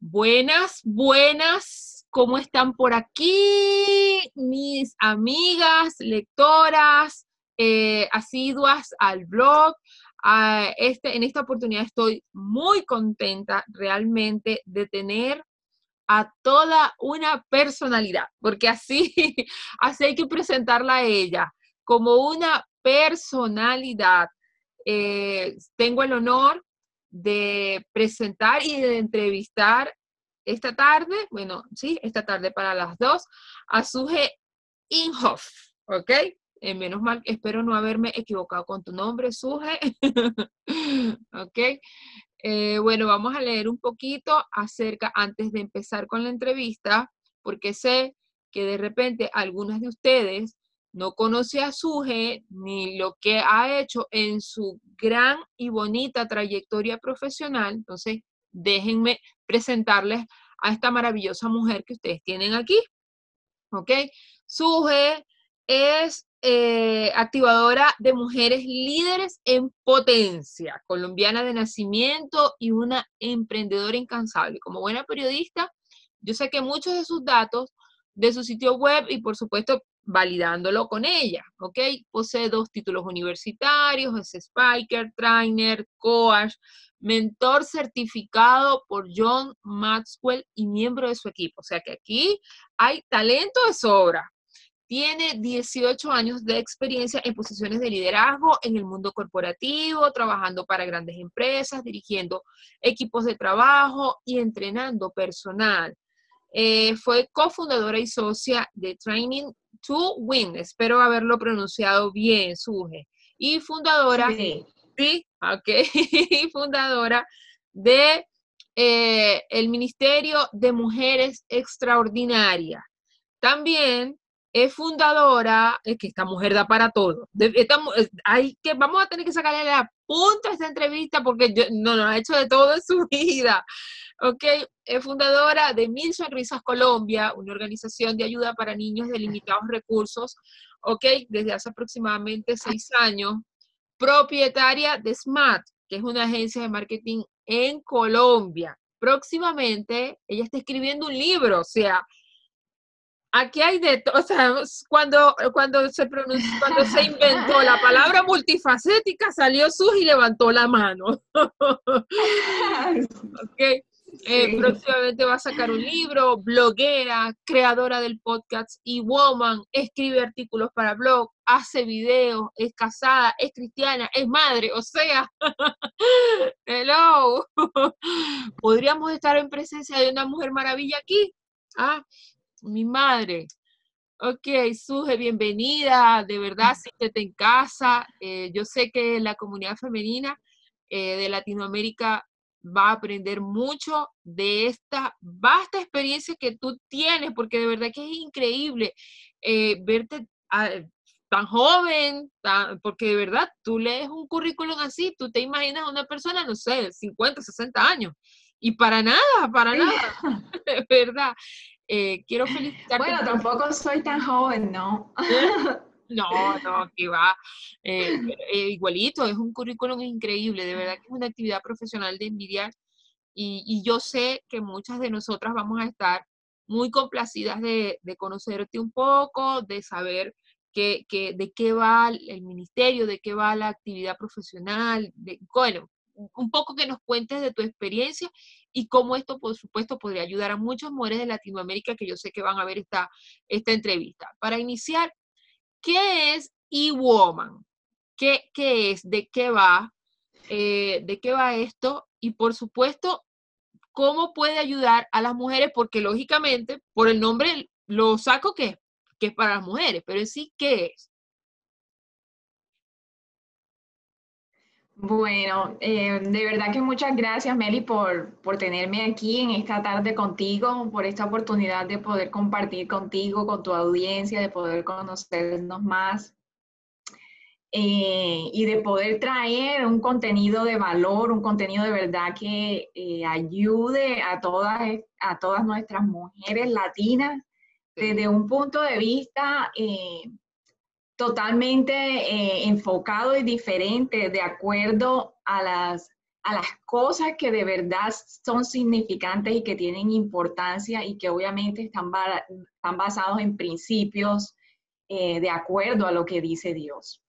Buenas, buenas, ¿cómo están por aquí mis amigas, lectoras, eh, asiduas al blog? Ah, este, en esta oportunidad estoy muy contenta realmente de tener a toda una personalidad, porque así, hay que presentarla a ella, como una personalidad. Eh, tengo el honor de presentar y de entrevistar esta tarde, bueno, sí, esta tarde para las dos, a Suje Inhoff, ¿ok? Eh, menos mal, espero no haberme equivocado con tu nombre, Suje. ¿Ok? Eh, bueno, vamos a leer un poquito acerca, antes de empezar con la entrevista, porque sé que de repente algunas de ustedes no conoce a Suje ni lo que ha hecho en su gran y bonita trayectoria profesional, entonces déjenme presentarles a esta maravillosa mujer que ustedes tienen aquí. ¿Ok? Suje es eh, activadora de mujeres líderes en potencia, colombiana de nacimiento y una emprendedora incansable. Como buena periodista, yo sé que muchos de sus datos de su sitio web y por supuesto validándolo con ella, ¿ok? Posee dos títulos universitarios, es Spiker, Trainer, Coach, mentor certificado por John Maxwell y miembro de su equipo. O sea que aquí hay talento de sobra. Tiene 18 años de experiencia en posiciones de liderazgo en el mundo corporativo, trabajando para grandes empresas, dirigiendo equipos de trabajo y entrenando personal. Eh, fue cofundadora y socia de Training to Win, espero haberlo pronunciado bien, Suje, y fundadora, sí, ok, fundadora de eh, el Ministerio de Mujeres Extraordinarias. También es fundadora, es que esta mujer da para todo. hay que, vamos a tener que sacarle la punta a esta entrevista porque no, no ha hecho de todo en su vida. Ok, es fundadora de Mil Sonrisas Colombia, una organización de ayuda para niños de limitados recursos, ok, desde hace aproximadamente seis años. Propietaria de SMART, que es una agencia de marketing en Colombia. Próximamente ella está escribiendo un libro, o sea, aquí hay de todo, o sea, cuando, cuando, se pronunció, cuando se inventó la palabra multifacética, salió Sus y levantó la mano. okay. Eh, próximamente va a sacar un libro, bloguera, creadora del podcast y woman, escribe artículos para blog, hace videos, es casada, es cristiana, es madre, o sea, hello, podríamos estar en presencia de una mujer maravilla aquí, ah, mi madre. Ok, Suje, bienvenida, de verdad, siéntete en casa. Eh, yo sé que la comunidad femenina eh, de Latinoamérica va a aprender mucho de esta vasta experiencia que tú tienes, porque de verdad que es increíble eh, verte ah, tan joven, porque de verdad tú lees un currículum así, tú te imaginas a una persona, no sé, 50, 60 años, y para nada, para nada, de verdad. Eh, quiero felicitarte. Bueno, tampoco soy tan joven, ¿no? No, no, que va. Eh, eh, igualito, es un currículum increíble, de verdad que es una actividad profesional de envidiar y, yo sé que muchas de nosotras vamos a estar muy complacidas de, conocerte un poco, de saber que, de qué va el ministerio, de qué va la actividad profesional, de, bueno, un poco que nos cuentes de tu experiencia y cómo esto, por supuesto, podría ayudar a muchas mujeres de Latinoamérica que yo sé que van a ver esta, esta entrevista. Para iniciar, ¿Qué es e-woman? ¿Qué, es? ¿De qué va? Eh, ¿De qué va esto? Y por supuesto, ¿cómo puede ayudar a las mujeres? Porque lógicamente, por el nombre lo saco que, que es para las mujeres, pero en sí, ¿qué es? Bueno, eh, de verdad que muchas gracias, Meli, por, por tenerme aquí en esta tarde contigo, por esta oportunidad de poder compartir contigo, con tu audiencia, de poder conocernos más eh, y de poder traer un contenido de valor, un contenido de verdad que eh, ayude a todas, a todas nuestras mujeres latinas desde un punto de vista totalmente eh, enfocado y diferente de acuerdo a las, a las cosas que de verdad son significantes y que tienen importancia y que obviamente están, basados en principios eh, de acuerdo a lo que dice Dios.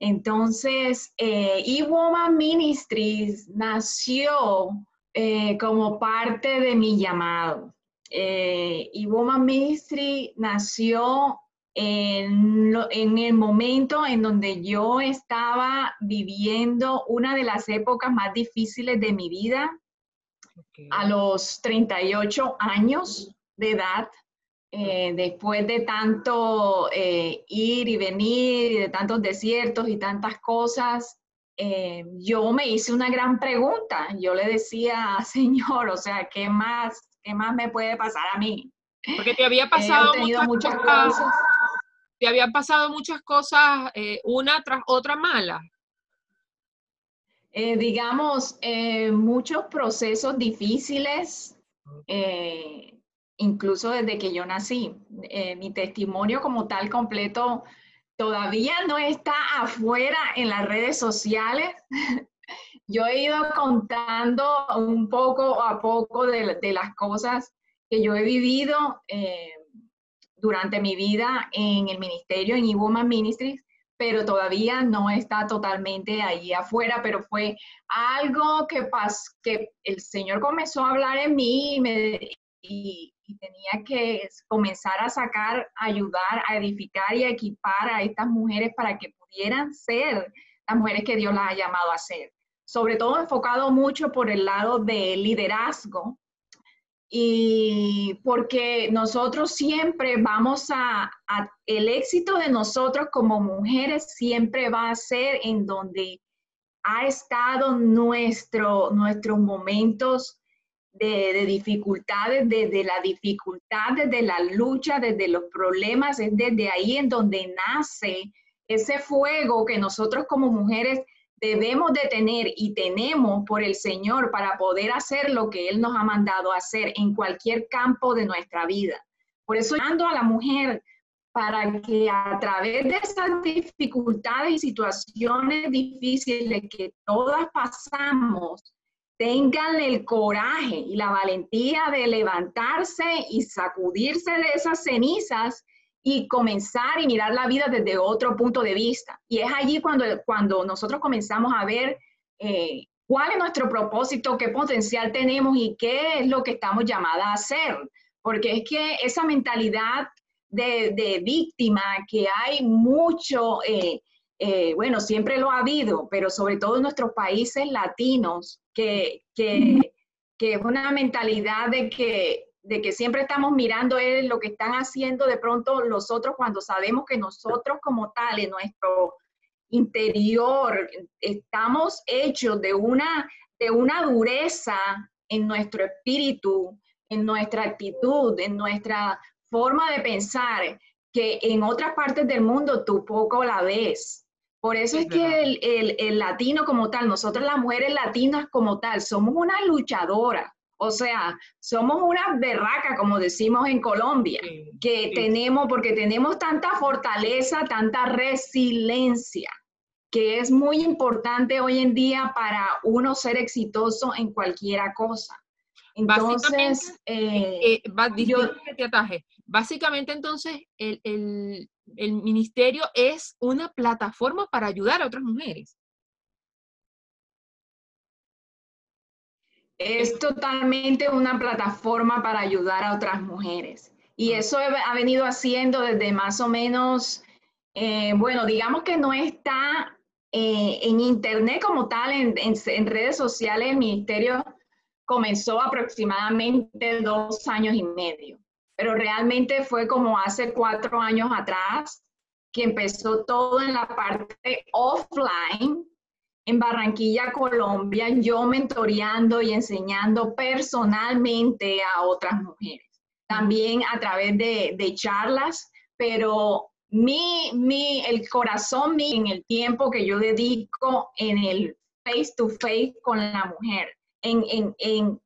Entonces, eh, E-Woman Ministries nació eh, como parte de mi llamado. Eh, E-Woman Ministry nació en, el momento en donde yo estaba viviendo una de las épocas más difíciles de mi vida, a los 38 años de edad, eh, después de tanto eh, ir y venir, y de tantos desiertos y tantas cosas, eh, yo me hice una gran pregunta. Yo le decía, Señor, o sea, ¿qué más, qué más me puede pasar a mí? Porque te había pasado muchas, cosas. Te habían pasado muchas cosas, una tras otra mala. digamos, muchos procesos difíciles incluso desde que yo nací. Eh, mi testimonio como tal completo todavía no está afuera en las redes sociales. yo he ido contando un poco a poco de, las cosas que yo he vivido eh, durante mi vida en el ministerio, en E-Woman Ministries, pero todavía no está totalmente ahí afuera, pero fue algo que, pas que el Señor comenzó a hablar en mí y tenía que comenzar a sacar, ayudar, a edificar y a equipar a estas mujeres para que pudieran ser las mujeres que Dios las ha llamado a ser. Sobre todo enfocado mucho por el lado de liderazgo y porque nosotros siempre vamos a, el éxito de nosotros como mujeres siempre va a ser en donde ha estado nuestro, nuestros momentos de, dificultades, desde la dificultad, desde la lucha, desde los problemas, es desde ahí en donde nace ese fuego que nosotros como mujeres debemos de tener y tenemos por el Señor para poder hacer lo que Él nos ha mandado hacer en cualquier campo de nuestra vida. Por eso ando a la mujer para que a través de esas dificultades y situaciones difíciles que todas pasamos, tengan el coraje y la valentía de levantarse y sacudirse de esas cenizas y comenzar y mirar la vida desde otro punto de vista. Y es allí cuando, cuando nosotros comenzamos a ver eh, cuál es nuestro propósito, qué potencial tenemos y qué es lo que estamos llamadas a hacer. Porque es que esa mentalidad de, víctima que hay mucho, eh, eh, bueno, siempre lo ha habido, pero sobre todo en nuestros países latinos, que, es una mentalidad de que, de que siempre estamos mirando lo que están haciendo de pronto los otros cuando sabemos que nosotros como tal, en nuestro interior, estamos hechos de una, de una dureza en nuestro espíritu, en nuestra actitud, en nuestra forma de pensar, que en otras partes del mundo tú poco la ves. Por eso es que el, latino como tal, nosotros las mujeres latinas como tal, somos una luchadora. O sea, somos una berraca, como decimos en Colombia, que tenemos, porque tenemos tanta fortaleza, tanta resiliencia, que es muy importante hoy en día para uno ser exitoso en cualquiera cosa. Entonces, eh, eh, Básicamente, entonces, el, el ministerio es una plataforma para ayudar a otras mujeres. Es totalmente una plataforma para ayudar a otras mujeres. Y ah. eso ha venido haciendo desde más o menos, eh, bueno, digamos que no está eh, en internet como tal, en, en, redes sociales, el ministerio comenzó aproximadamente dos años y medio pero realmente fue como hace cuatro años atrás que empezó todo en la parte offline en Barranquilla, Colombia, yo mentoreando y enseñando personalmente a otras mujeres. También a través de, charlas, pero mi, mi, el corazón mío en el tiempo que yo dedico en el face to face con la mujer, en, en, en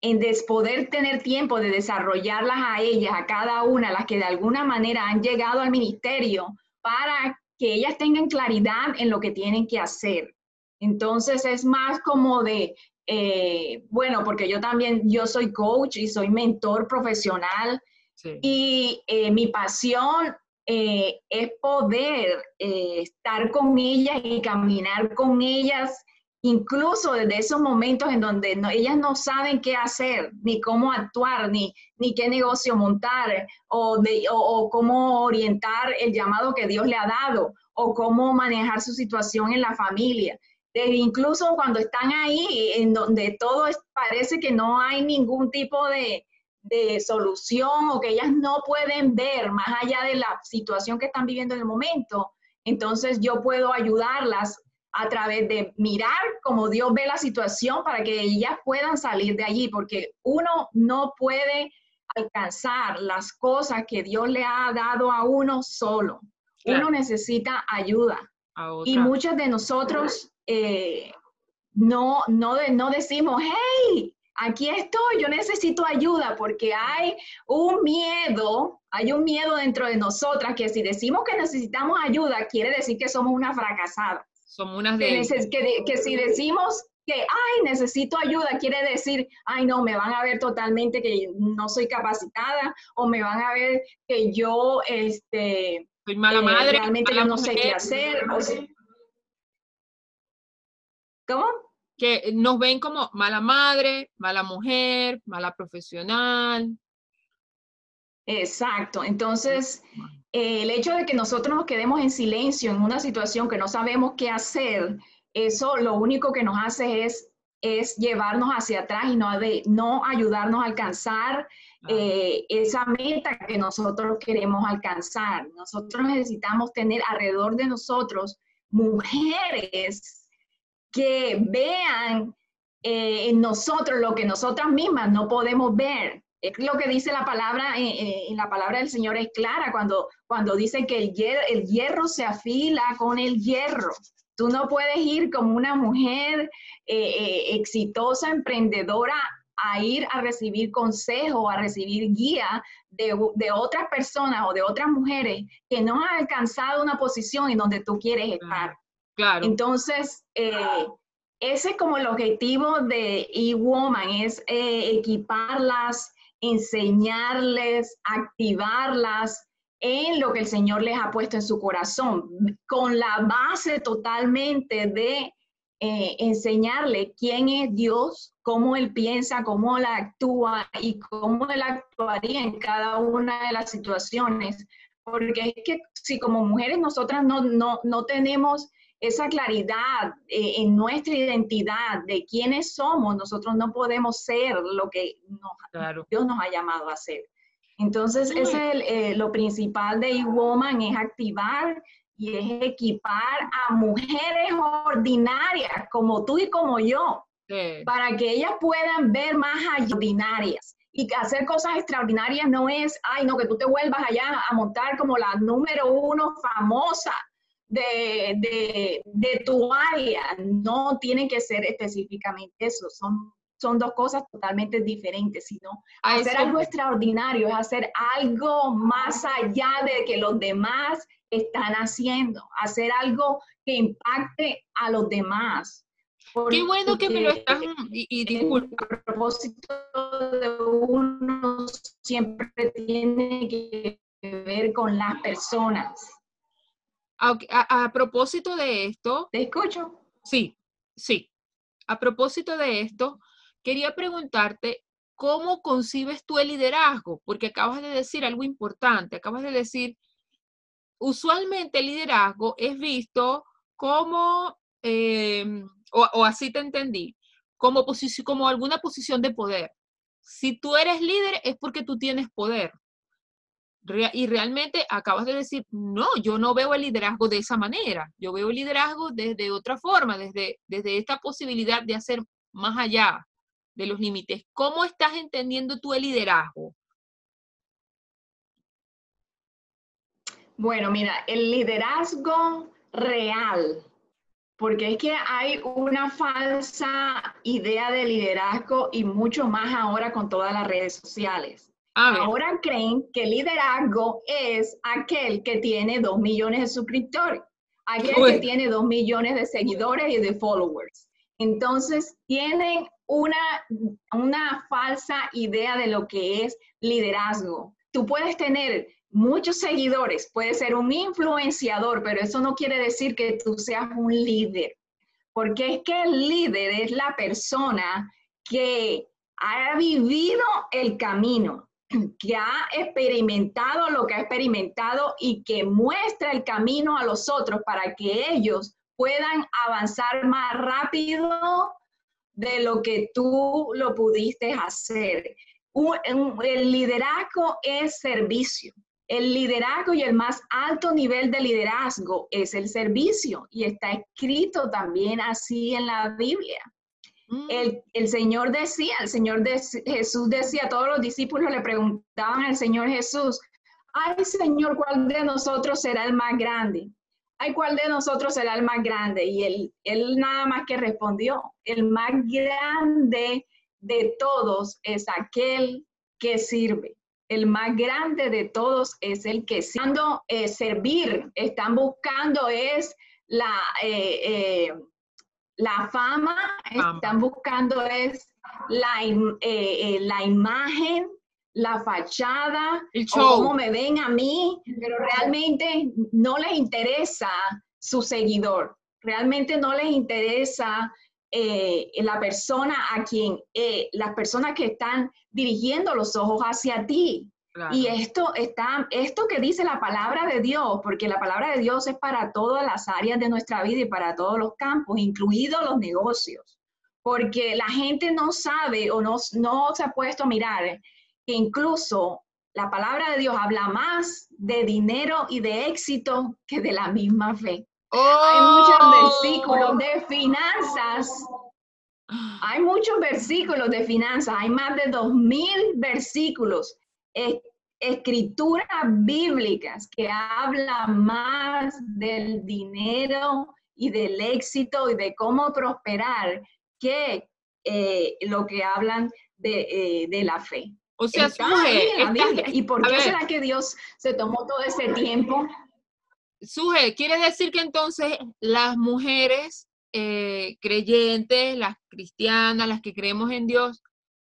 en poder tener tiempo de desarrollarlas a ellas, a cada una, las que de alguna manera han llegado al ministerio, para que ellas tengan claridad en lo que tienen que hacer. Entonces es más como de, eh, bueno, porque yo también, yo soy coach y soy mentor profesional y eh, mi pasión eh, es poder estar con ellas y caminar con ellas, incluso desde esos momentos en donde ellas no saben qué hacer, ni cómo actuar, ni, ni qué negocio montar, o, de, o cómo orientar el llamado que Dios le ha dado, o cómo manejar su situación en la familia. Incluso cuando están ahí, en donde todo parece que no hay ningún tipo de, solución o que ellas no pueden ver más allá de la situación que están viviendo en el momento, entonces yo puedo ayudarlas a través de mirar cómo Dios ve la situación para que ellas puedan salir de allí, porque uno no puede alcanzar las cosas que Dios le ha dado a uno solo. Uno necesita ayuda. Y muchos de nosotros eh, no, no, no decimos, hey, aquí estoy, yo necesito ayuda, porque hay un miedo, hay un miedo dentro de nosotras que si decimos que necesitamos ayuda, quiere decir que somos una fracasada. Somos unas de... Que, que, si decimos que, ay, necesito ayuda, quiere decir, ay, no, me van a ver totalmente que no soy capacitada o me van a ver que yo, este... Soy mala eh, madre. realmente yo no sé qué hacer. O ¿Cómo? Que nos ven como mala madre, mala mujer, mala profesional. Exacto. Entonces, el hecho de que nosotros nos quedemos en silencio en una situación que no sabemos qué hacer, eso lo único que nos hace es, es llevarnos hacia atrás y no, de, no ayudarnos a alcanzar eh, esa meta que nosotros queremos alcanzar. Nosotros necesitamos tener alrededor de nosotros mujeres que vean eh, en nosotros lo que nosotras mismas no podemos ver. Es lo que dice la palabra, eh, eh, en la palabra del Señor es clara cuando, cuando dice que el hierro, el hierro se afila con el hierro. Tú no puedes ir como una mujer exitosa, emprendedora, a ir a recibir consejo, a recibir guía de, de, otras personas o de otras mujeres que no han alcanzado una posición en donde tú quieres estar. Entonces, eh, ese es como el objetivo de eWoman, es eh, equiparlas, enseñarles, activarlas en lo que el Señor les ha puesto en su corazón, con la base totalmente de eh, enseñarle quién es Dios, cómo Él piensa, cómo Él actúa y cómo Él actuaría en cada una de las situaciones. Porque es que si como mujeres nosotras no, no, no tenemos esa claridad eh, en nuestra identidad de quiénes somos, nosotros no podemos ser lo que Dios nos ha llamado a ser. Entonces, es eh, lo principal de E-Woman, es activar y es equipar a mujeres ordinarias como tú y como yo, para que ellas puedan ver más allá ordinarias. Y hacer cosas extraordinarias no es, ay, no, que tú te vuelvas allá a montar como la número uno famosa de, de, tu área, no tiene que ser específicamente eso, son, son dos cosas totalmente diferentes, sino hacer algo extraordinario, es hacer algo más allá de que los demás están haciendo, hacer algo que impacte a los demás. Qué bueno que me lo estás y, y disculpa. El propósito de uno siempre tiene que ver con las personas. A, propósito de esto. Te escucho. Sí, sí. A propósito de esto, quería preguntarte cómo concibes tú el liderazgo, porque acabas de decir algo importante, acabas de decir, usualmente el liderazgo es visto como, em, o, así te entendí, como, como alguna posición de poder. Si tú eres líder es porque tú tienes poder y realmente acabas de decir, no, yo no veo el liderazgo de esa manera, yo veo el liderazgo desde otra forma, desde, desde esta posibilidad de hacer más allá de los límites. ¿Cómo estás entendiendo tú el liderazgo? Bueno, mira, el liderazgo real, porque es que hay una falsa idea de liderazgo y mucho más ahora con todas las redes sociales. Ahora creen que liderazgo es aquel que tiene dos millones de suscriptores aquel que tiene dos millones de seguidores y de followers. Entonces, tienen una, una falsa idea de lo que es liderazgo. Tú puedes tener muchos seguidores, puedes ser un influenciador, pero eso no quiere decir que tú seas un líder, porque es que el líder es la persona que ha vivido el camino, que ha experimentado lo que ha experimentado y que muestra el camino a los otros para que ellos puedan avanzar más rápido de lo que tú lo pudiste hacer. el liderazgo es servicio. El liderazgo y el más alto nivel de liderazgo es el servicio y está escrito también así en la Biblia. Mm. El, Señor decía, el Señor de, Jesús decía, todos los discípulos le preguntaban al Señor Jesús, ay Señor, ¿cuál de nosotros será el más grande? Ay, ¿cuál de nosotros será el más grande? Y él, él nada más que respondió, el más grande de todos es aquel que sirve. El más grande de todos es el que sirve. Cuando eh, servir, están buscando es la, eh, eh, la fama, están buscando es la, la imagen, la fachada, el show. cómo me ven a mí, pero realmente no les interesa su seguidor, realmente no les interesa eh, la persona a quien, eh, las personas que están dirigiendo los ojos hacia ti. Y esto está, esto que dice la palabra de Dios, porque la palabra de Dios es para todas las áreas de nuestra vida y para todos los campos, incluidos los negocios. Porque la gente no sabe o no, no se ha puesto a mirar que incluso la palabra de Dios habla más de dinero y de éxito que de la misma fe. Hay muchos oh. versículos de finanzas. Hay muchos versículos de finanzas. Hay más de dos mil versículos, escrituras bíblicas que hablan más del dinero y del éxito y de cómo prosperar que eh, lo que hablan de, eh, de la fe. O sea, ¿Y por qué será que Dios se tomó todo ese tiempo? Suje, quiere decir que entonces las mujeres eh, creyentes, las cristianas, las que creemos en Dios,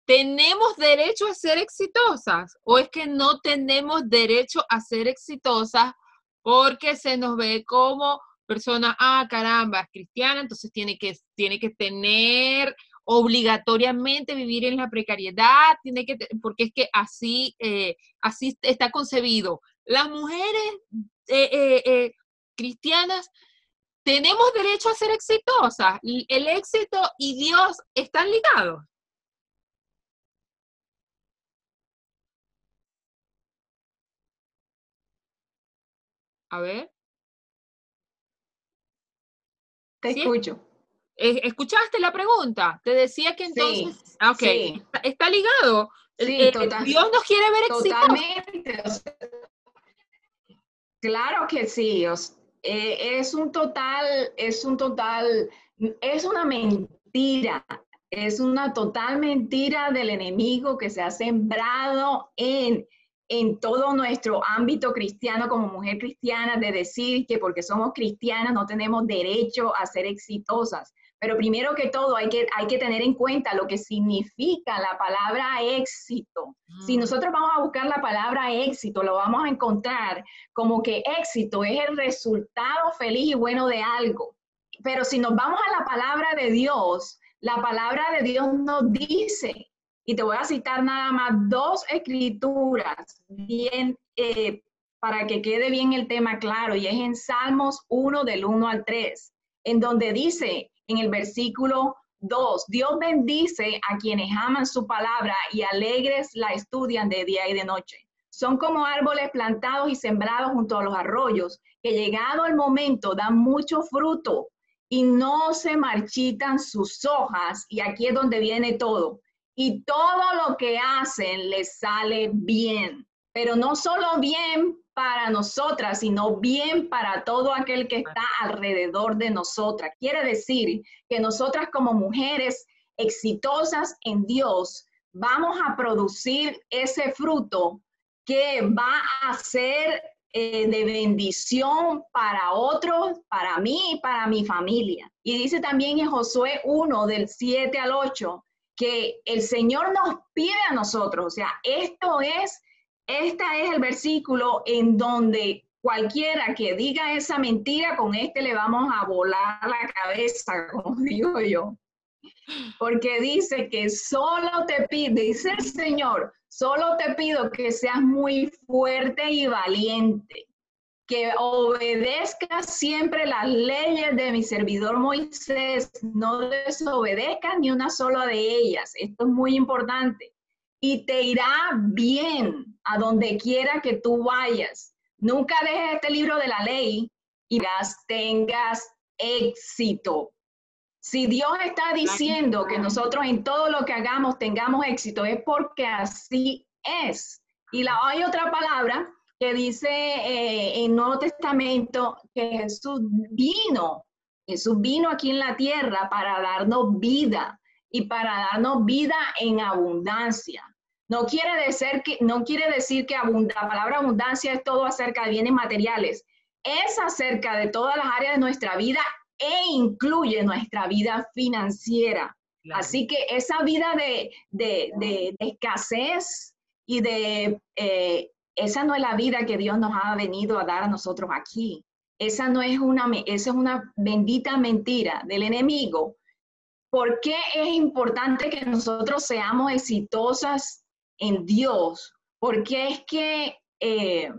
¿tenemos derecho a ser exitosas? ¿O es que no tenemos derecho a ser exitosas porque se nos ve como persona, ah, caramba, es cristiana, entonces tiene que, tiene que tener obligatoriamente vivir en la precariedad, tiene que, porque es que así, eh, así está concebido. Las mujeres eh, eh, cristianas tenemos derecho a ser exitosas. El éxito y Dios están ligados. A ver. Te escucho. ¿Escuchaste la pregunta? Te decía que entonces, sí, ah, ok, Está, ligado. Sí, eh, Dios nos quiere ver exitosos. Claro que sí. Eh, es un total, es un total, es una mentira. Es una total mentira del enemigo que se ha sembrado en en todo nuestro ámbito cristiano como mujer cristiana de decir que porque somos cristianas no tenemos derecho a ser exitosas. Pero primero que todo hay que, hay que tener en cuenta lo que significa la palabra éxito. Si mm. nosotros vamos a buscar la palabra éxito, lo vamos a encontrar como que éxito es el resultado feliz y bueno de algo. Pero si nos vamos a la palabra de Dios, la palabra de Dios nos dice, y te voy a citar nada más dos escrituras bien eh, para que quede bien el tema claro, y es en Salmos 1 del 1 al 3, en donde dice, en el versículo 2. Dios bendice a quienes aman su palabra y alegres la estudian de día y de noche. Son como árboles plantados y sembrados junto a los arroyos, que llegado el momento dan mucho fruto y no se marchitan sus hojas. Y aquí es donde viene todo. Y todo lo que hacen les sale bien, pero no solo bien para nosotras, sino bien para todo aquel que está alrededor de nosotras. Quiere decir que nosotras como mujeres exitosas en Dios vamos a producir ese fruto que va a ser eh, de bendición para otros, para mí y para mi familia. Y dice también en Josué 1 del 7 al 8 que el Señor nos pide a nosotros, o sea, esto es, este es el versículo en donde cualquiera que diga esa mentira, con este le vamos a volar la cabeza, como digo yo. Porque dice que solo te pide, dice el Señor, solo te pido que seas muy fuerte y valiente, que obedezcas siempre las leyes de mi servidor Moisés, no desobedezcas ni una sola de ellas. Esto es muy importante. Y te irá bien a donde quiera que tú vayas Nunca dejes este libro de la ley y tengas éxito. Si Dios está diciendo que nosotros en todo lo que hagamos tengamos éxito, es porque así es. Y la, hay otra palabra que dice eh, en Nuevo Testamento que Jesús vino, Jesús vino aquí en la tierra para darnos vida y para darnos vida en abundancia. No quiere decir que, no quiere decir que la palabra abundancia es todo acerca de bienes materiales. Es acerca de todas las áreas de nuestra vida e incluye nuestra vida financiera. Así que esa vida de, escasez y de... Eh, esa no es la vida que Dios nos ha venido a dar a nosotros aquí. Esa no es una, esa es una bendita mentira del enemigo. ¿Por qué es importante que nosotros seamos exitosas en Dios, porque es que, eh,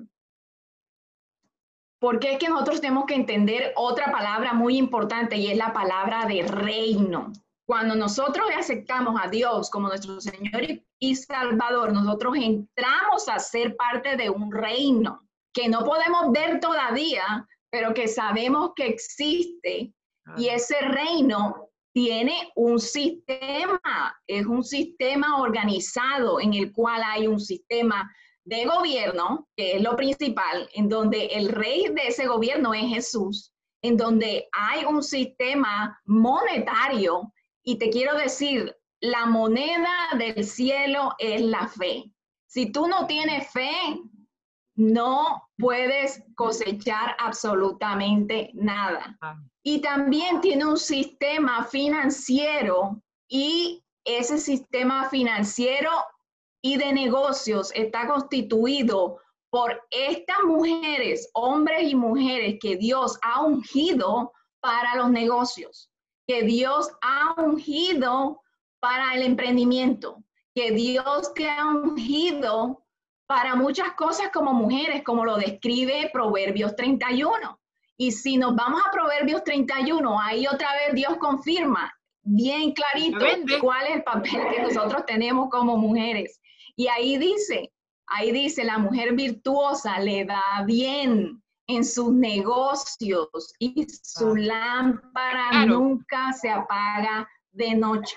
porque es que nosotros tenemos que entender otra palabra muy importante y es la palabra de reino. Cuando nosotros aceptamos a Dios como nuestro Señor y Salvador, nosotros entramos a ser parte de un reino que no podemos ver todavía, pero que sabemos que existe. Y ese reino tiene un sistema, es un sistema organizado en el cual hay un sistema de gobierno, que es lo principal, en donde el rey de ese gobierno es Jesús, en donde hay un sistema monetario, y te quiero decir, la moneda del cielo es la fe. Si tú no tienes fe, no puedes cosechar absolutamente nada. Ah. Y también tiene un sistema financiero y ese sistema financiero y de negocios está constituido por estas mujeres, hombres y mujeres que Dios ha ungido para los negocios, que Dios ha ungido para el emprendimiento, que Dios te ha ungido para muchas cosas como mujeres, como lo describe Proverbios 31. Y si nos vamos a Proverbios 31, ahí otra vez Dios confirma bien clarito cuál es el papel que nosotros tenemos como mujeres. Y ahí dice, ahí dice, la mujer virtuosa le da bien en sus negocios y su ah. lámpara nunca se apaga de noche.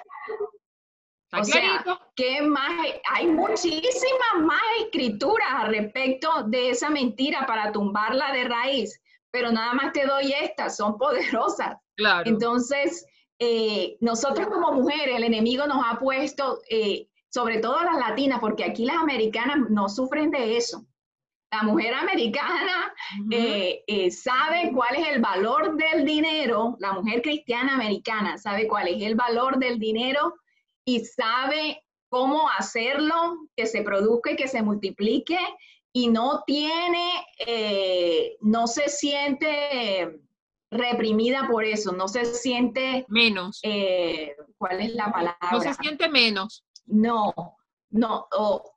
O sea, que más, hay muchísimas más escrituras al respecto de esa mentira para tumbarla de raíz, pero nada más te doy estas, son poderosas. Claro. Entonces, eh, nosotros como mujeres, el enemigo nos ha puesto, eh, sobre todo las latinas, porque aquí las americanas no sufren de eso. La mujer americana eh, sabe cuál es el valor del dinero, la mujer cristiana americana sabe cuál es el valor del dinero y sabe cómo hacerlo, que se produzca y que se multiplique y no tiene, eh, no se siente reprimida por eso, no se siente menos. Eh, ¿Cuál es la palabra? No se siente menos. No, no,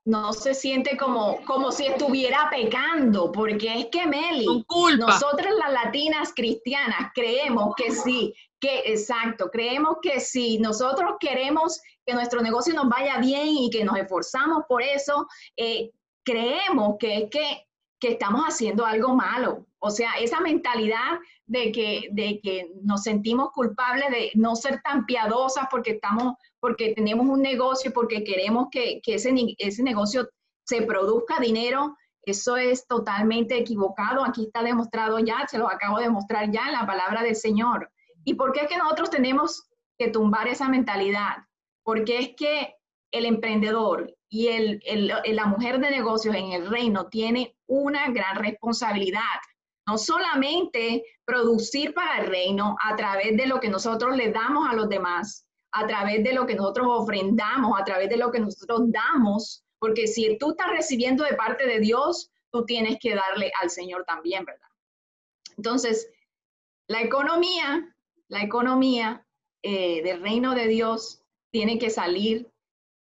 no se siente como, como si estuviera pecando, porque es que Meli, nosotras las latinas cristianas creemos que sí, que exacto, creemos que si nosotros queremos que nuestro negocio nos vaya bien y que nos esforzamos por eso, eh, creemos que es que, que, estamos haciendo algo malo. O sea, esa mentalidad de que, de que nos sentimos culpables de no ser tan piadosas porque, estamos, porque tenemos un negocio, porque queremos que, que ese, ese negocio se produzca dinero, eso es totalmente equivocado. Aquí está demostrado ya, se lo acabo de mostrar ya en la palabra del Señor. ¿Y por qué es que nosotros tenemos que tumbar esa mentalidad? porque es que el emprendedor y el, la mujer de negocios en el reino tiene una gran responsabilidad. No solamente producir para el reino a través de lo que nosotros le damos a los demás, a través de lo que nosotros ofrendamos, a través de lo que nosotros damos, porque si tú estás recibiendo de parte de Dios, tú tienes que darle al Señor también, ¿verdad? Entonces, la economía, la economía eh, del reino de Dios tiene que salir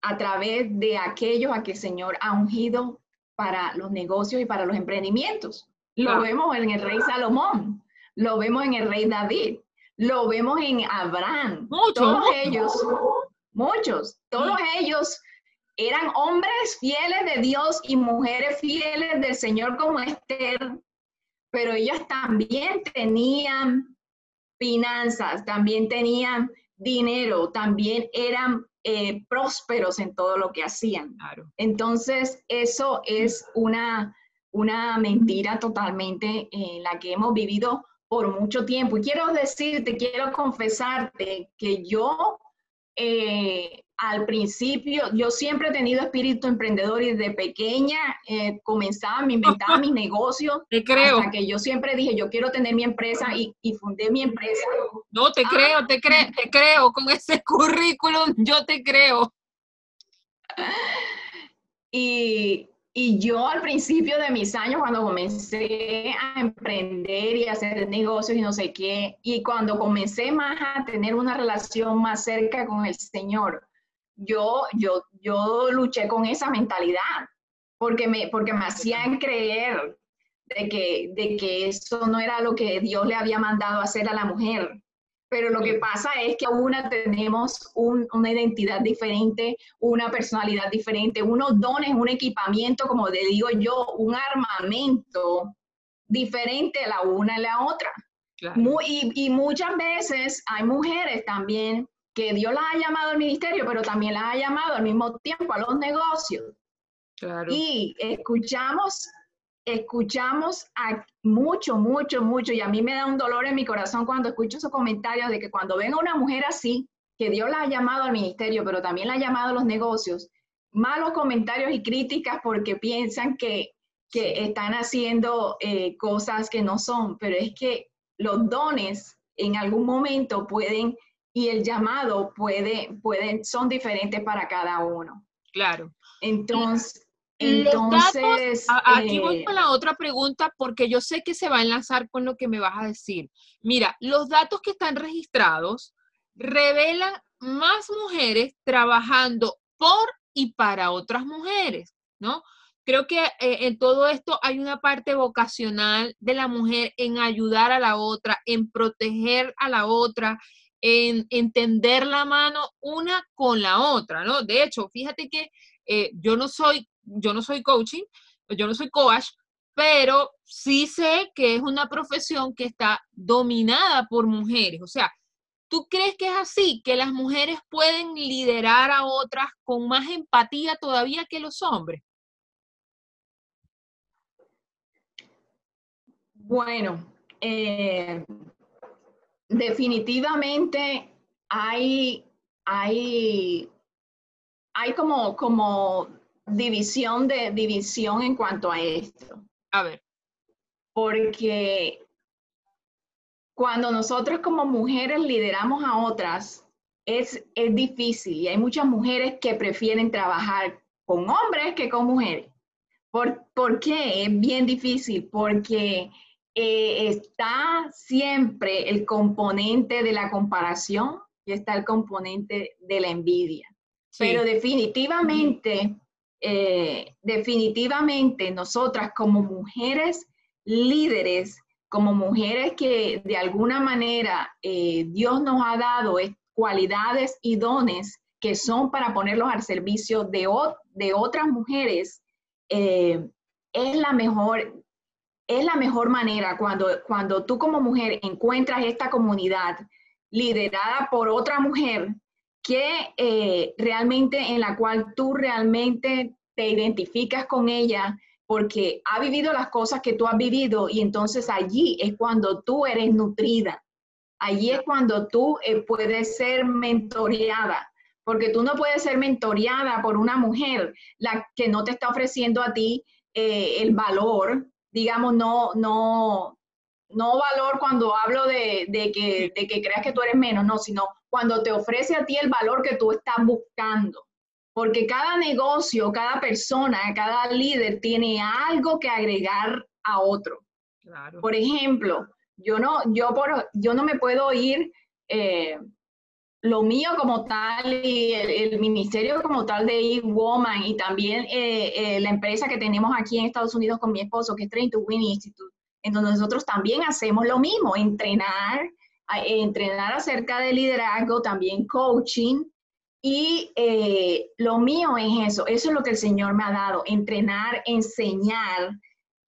a través de aquellos a que el Señor ha ungido para los negocios y para los emprendimientos. Lo vemos en el rey Salomón, lo vemos en el rey David, lo vemos en Abraham. Muchos. Todos ellos, muchos, todos ellos eran hombres fieles de Dios y mujeres fieles del Señor como Esther, pero ellas también tenían finanzas, también tenían dinero, también eran eh, prósperos en todo lo que hacían. Entonces, eso es una, una mentira totalmente en la que hemos vivido por mucho tiempo. Y quiero decirte, quiero confesarte que yo eh, al principio, yo siempre he tenido espíritu emprendedor y desde pequeña eh, comenzaba, me inventaba mis negocios. Te creo. Hasta que yo siempre dije, yo quiero tener mi empresa y, y fundé mi empresa. No, te creo, te, creo, te creo, con ese currículum, yo te creo. Y, y yo al principio de mis años, cuando comencé a emprender y hacer negocios y no sé qué, y cuando comencé más a tener una relación más cerca con el Señor, yo, yo, yo luché con esa mentalidad, porque me, porque me hacían creer de que, de que eso no era lo que Dios le había mandado hacer a la mujer. Pero lo que pasa es que aún tenemos una identidad diferente, una personalidad diferente, unos dones, un equipamiento, como le digo yo, un armamento diferente a la una y la otra. y, y, muchas veces hay mujeres también que Dios las ha llamado al ministerio, pero también las ha llamado al mismo tiempo a los negocios. Y escuchamos, escuchamos a mucho, mucho, mucho, y a mí me da un dolor en mi corazón cuando escucho esos comentarios de que cuando venga una mujer así, que Dios la ha llamado al ministerio, pero también la ha llamado a los negocios, malos comentarios y críticas porque piensan que, que están haciendo eh, cosas que no son, pero es que los dones en algún momento pueden y el llamado puede, pueden, son diferentes para cada uno. Claro. Entonces, entonces aquí voy eh, con la otra pregunta porque yo sé que se va a enlazar con lo que me vas a decir. Mira, los datos que están registrados revelan más mujeres trabajando por y para otras mujeres, ¿no? Creo que eh, en todo esto hay una parte vocacional de la mujer en ayudar a la otra, en proteger a la otra, en entender la mano una con la otra, ¿no? De hecho, fíjate que eh, yo no soy, yo no soy coaching, yo no soy coach, pero sí sé que es una profesión que está dominada por mujeres. O sea, ¿tú crees que es así, que las mujeres pueden liderar a otras con más empatía todavía que los hombres? Bueno, eh, definitivamente hay, hay, hay como, como división de división en cuanto a esto. A ver. Porque cuando nosotros como mujeres lideramos a otras, es, es difícil y hay muchas mujeres que prefieren trabajar con hombres que con mujeres. ¿Por, ¿Por qué? Es bien difícil porque eh, está siempre el componente de la comparación y está el componente de la envidia. Pero definitivamente, eh, definitivamente nosotras como mujeres líderes, como mujeres que de alguna manera eh, Dios nos ha dado cualidades y dones que son para ponerlos al servicio de, de otras mujeres, es la mejor, es la mejor manera cuando, cuando tú como mujer encuentras esta comunidad liderada por otra mujer que eh, realmente en la cual tú realmente te identificas con ella porque ha vivido las cosas que tú has vivido y entonces allí es cuando tú eres nutrida. Allí es cuando tú eh, puedes ser mentoreada, porque tú no puedes ser mentoreada por una mujer la que no te está ofreciendo a ti eh, el valor, digamos, no, no, no valor cuando hablo de, que, de que creas que tú eres menos, no, sino cuando te ofrece a ti el valor que tú estás buscando. Porque cada negocio, cada persona, cada líder tiene algo que agregar a otro. Por ejemplo, yo no, yo, por, yo no me puedo ir eh, lo mío como tal y el, ministerio como tal de E-Woman y también eh, eh, la empresa que tenemos aquí en Estados Unidos con mi esposo, que es Train to Win Institute, en donde nosotros también hacemos lo mismo, entrenar, entrenar acerca de liderazgo, también coaching. Y eh, lo mío es eso, eso es lo que el Señor me ha dado, entrenar, enseñar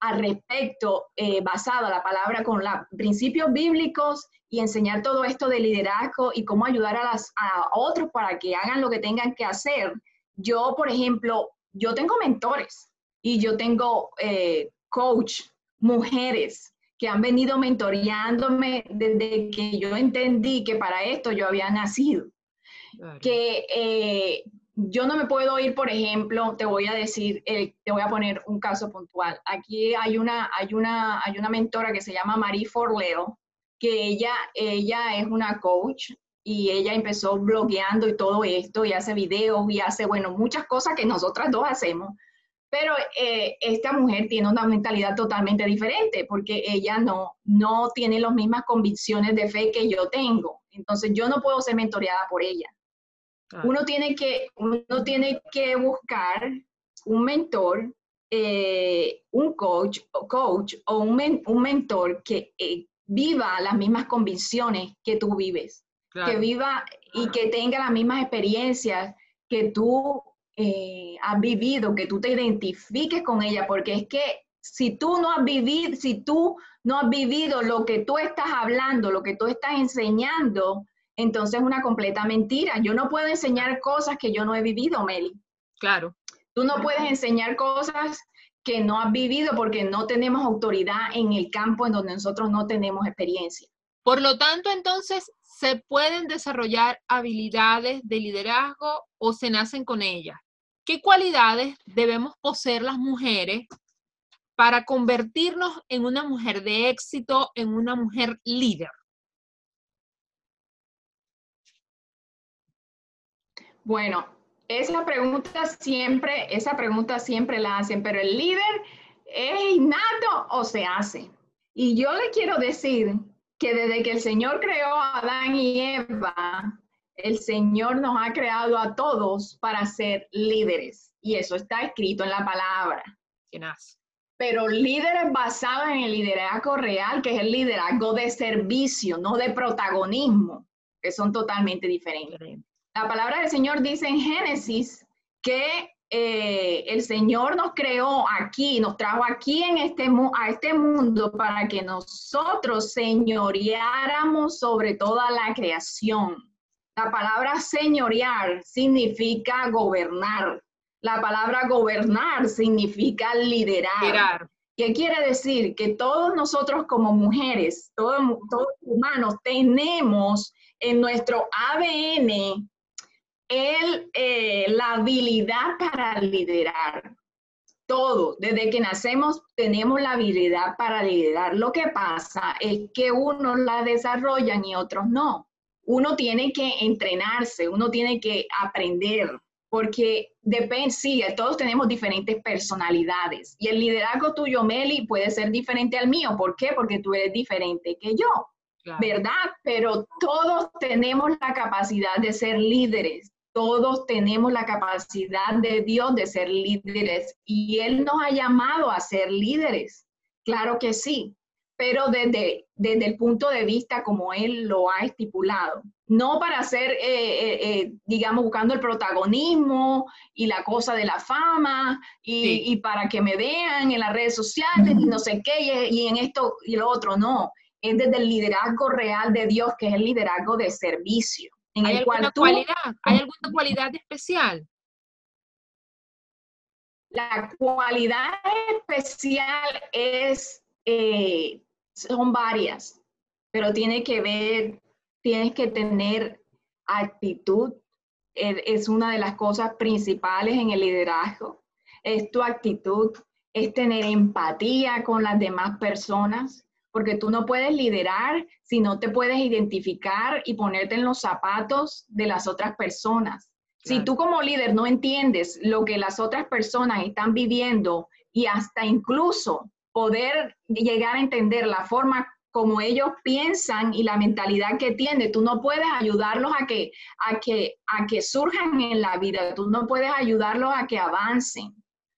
al respecto, basado a la palabra con los principios bíblicos y enseñar todo esto de liderazgo y cómo ayudar a, las, a otros para que hagan lo que tengan que hacer. Yo, por ejemplo, yo tengo mentores y yo tengo eh, coach, mujeres que han venido mentoreándome desde que yo entendí que para esto yo había nacido. Que eh, yo no me puedo ir, por ejemplo, te voy a decir, eh, te voy a poner un caso puntual. Aquí hay una, hay una, hay una mentora que se llama Marie Forleo, que ella, ella es una coach y ella empezó blogueando y todo esto y hace videos y hace, bueno, muchas cosas que nosotras dos hacemos. Pero eh, esta mujer tiene una mentalidad totalmente diferente porque ella no, no tiene las mismas convicciones de fe que yo tengo. Entonces yo no puedo ser mentoreada por ella. Uno, tiene que, uno tiene que buscar un mentor, eh, un coach, coach o un, un mentor que, eh, viva las mismas convicciones que tú vives, que viva y que tenga las mismas experiencias que tú eh, has vivido, que tú te identifiques con ella, porque es que si tú no has vivido, si tú no has vivido lo que tú estás hablando, lo que tú estás enseñando, entonces es una completa mentira. Yo no puedo enseñar cosas que yo no he vivido, Meli. Claro. Tú no puedes enseñar cosas que no has vivido porque no tenemos autoridad en el campo en donde nosotros no tenemos experiencia. Por lo tanto, entonces, ¿se pueden desarrollar habilidades de liderazgo o se nacen con ellas? ¿Qué cualidades debemos poseer las mujeres para convertirnos en una mujer de éxito, en una mujer líder? Bueno, esa pregunta siempre, esa pregunta siempre la hacen, pero el líder es innato o se hace. Y yo le quiero decir que desde que el Señor creó a Adán y Eva, el Señor nos ha creado a todos para ser líderes. Y eso está escrito en la palabra. Pero líderes basados en el liderazgo real, que es el liderazgo de servicio, no de protagonismo, que son totalmente diferentes. La palabra del Señor dice en Génesis que eh, el Señor nos creó aquí, nos trajo aquí en este, a este mundo para que nosotros señoreáramos sobre toda la creación. La palabra señorear significa gobernar. La palabra gobernar significa liderar. ¿Qué quiere decir? Que todos nosotros como mujeres, todos, todos humanos, tenemos en nuestro ADN el, eh, la habilidad para liderar. Todo, desde que nacemos tenemos la habilidad para liderar. Lo que pasa es que unos la desarrollan y otros no. Uno tiene que entrenarse, uno tiene que aprender, porque depende, sí, todos tenemos diferentes personalidades y el liderazgo tuyo, Meli, puede ser diferente al mío. ¿Por qué? Porque tú eres diferente que yo. ¿verdad? Pero todos tenemos la capacidad de ser líderes todos tenemos la capacidad de Dios de ser líderes y Él nos ha llamado a ser líderes. Claro que sí, pero desde, desde el punto de vista como Él lo ha estipulado. No para ser, eh, eh, eh, digamos, buscando el protagonismo y la cosa de la fama y, para que me vean en las redes sociales y no sé qué, y, y en esto y lo otro, no. Es desde el liderazgo real de Dios, que es el liderazgo de servicio. ¿Hay alguna cualidad? ¿Hay alguna cualidad especial? La cualidad especial es, eh, son varias, pero tiene que ver, tienes que tener actitud, es una de las cosas principales en el liderazgo. Es tu actitud, es tener empatía con las demás personas, porque tú no puedes liderar si no te puedes identificar y ponerte en los zapatos de las otras personas. Si tú como líder no entiendes lo que las otras personas están viviendo y hasta incluso poder llegar a entender la forma como ellos piensan y la mentalidad que tienen, tú no puedes ayudarlos a que, a que, a que surjan en la vida, tú no puedes ayudarlos a que avancen,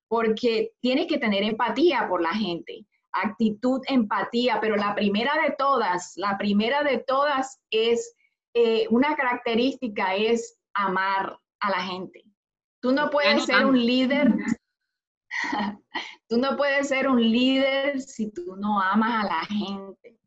porque tienes que tener empatía por la gente, actitud, empatía, pero la primera de todas, la primera de todas es, eh, una característica es amar a la gente. Tú no puedes ser un líder Tú no puedes ser un líder si tú no amas a la gente.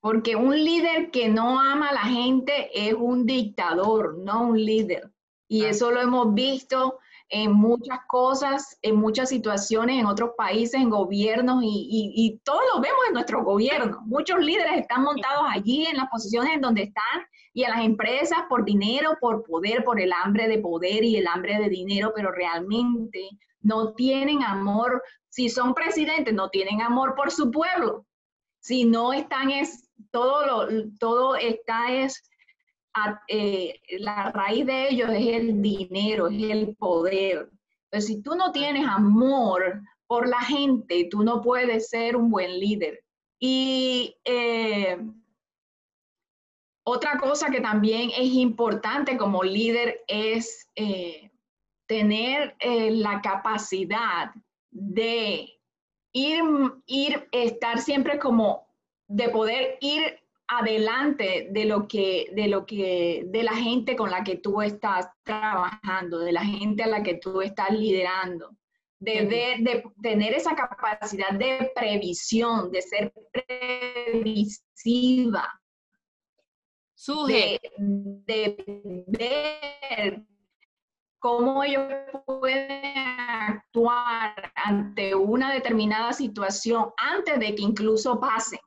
Porque un líder que no ama a la gente es un dictador, no un líder. Y eso lo hemos visto en muchas cosas, en muchas situaciones, en otros países, en gobiernos, y, y, todos lo vemos en nuestro gobierno. Muchos líderes están montados allí en las posiciones en donde están y a las empresas por dinero, por poder, por el hambre de poder y el hambre de dinero, pero realmente no tienen amor. Si son presidentes, no tienen amor por su pueblo. Si no están, es todo, lo, todo está es eh, la raíz de ellos es el dinero, es el poder. Pero si tú no tienes amor por la gente, tú no puedes ser un buen líder. Y eh, otra cosa que también es importante como líder es eh, tener la capacidad de ir, ir, estar siempre como, de poder ir adelante de lo que, de lo que, de la gente con la que tú estás trabajando, de la gente a la que tú estás liderando, de, de, tener esa capacidad de previsión, de ser previsiva, de, de ver cómo ellos pueden actuar ante una determinada situación antes de que incluso pase.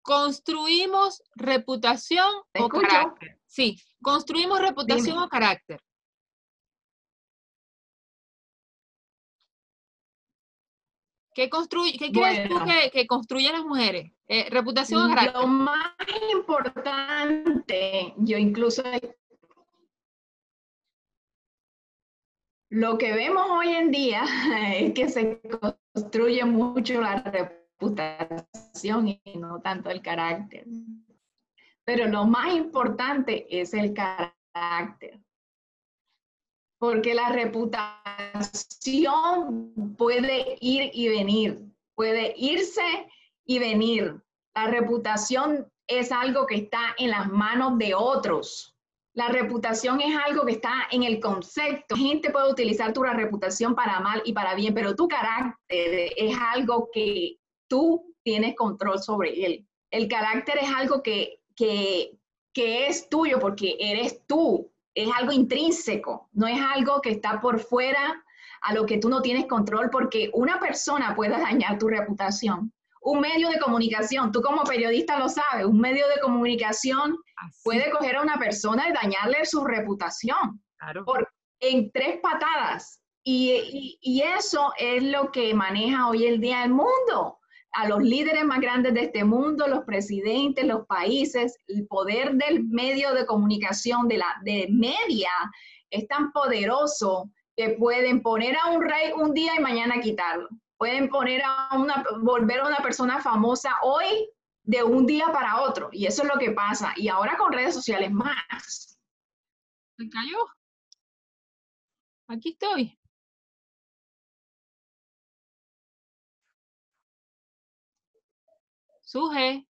¿Construimos reputación o carácter? Sí, construimos reputación o carácter. ¿Qué, ¿Qué crees tú que, construyen las mujeres? Eh, ¿Reputación o carácter? Lo más importante, yo incluso lo que vemos hoy en día es que se construye mucho la reputación y no tanto el carácter. Pero lo más importante es el carácter. Porque la reputación puede ir y venir, puede irse y venir. La reputación es algo que está en las manos de otros. La reputación es algo que está en el concepto. La gente puede utilizar tu reputación para mal y para bien, pero tu carácter es algo que tú tienes control sobre él. El carácter es algo que, que, es tuyo porque eres tú, es algo intrínseco, no es algo que está por fuera a lo que tú no tienes control porque una persona puede dañar tu reputación. Un medio de comunicación, tú como periodista lo sabes, un medio de comunicación puede coger a una persona y dañarle su reputación por, en tres patadas. Y, y, eso es lo que maneja hoy el día el mundo a los líderes más grandes de este mundo, los presidentes, los países, el poder del medio de comunicación, de la de media, es tan poderoso que pueden poner a un rey un día y mañana quitarlo. Pueden poner a una, volver a una persona famosa hoy de un día para otro. Y eso es lo que pasa. Y ahora con redes sociales más. ¿Se cayó? Aquí estoy. Suje.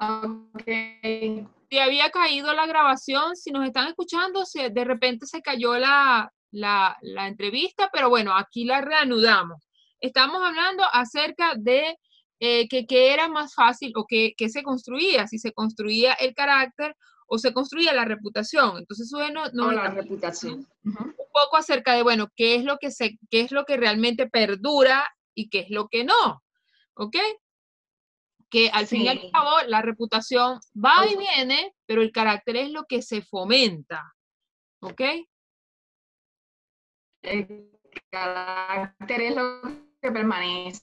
Okay. Si había caído la grabación, si nos están escuchando, se, de repente se cayó la, la, la, entrevista, pero bueno, aquí la reanudamos. Estamos hablando acerca de eh, que, era más fácil o que, se construía, si se construía el carácter o se construía la reputación. Entonces, bueno, no, la reputación. poco acerca de, bueno, qué es lo que se, qué es lo que realmente perdura y qué es lo que no. ¿Ok? Que al fin y al cabo la reputación va y viene, pero el carácter es lo que se fomenta. ¿Ok? El carácter es lo que permanece.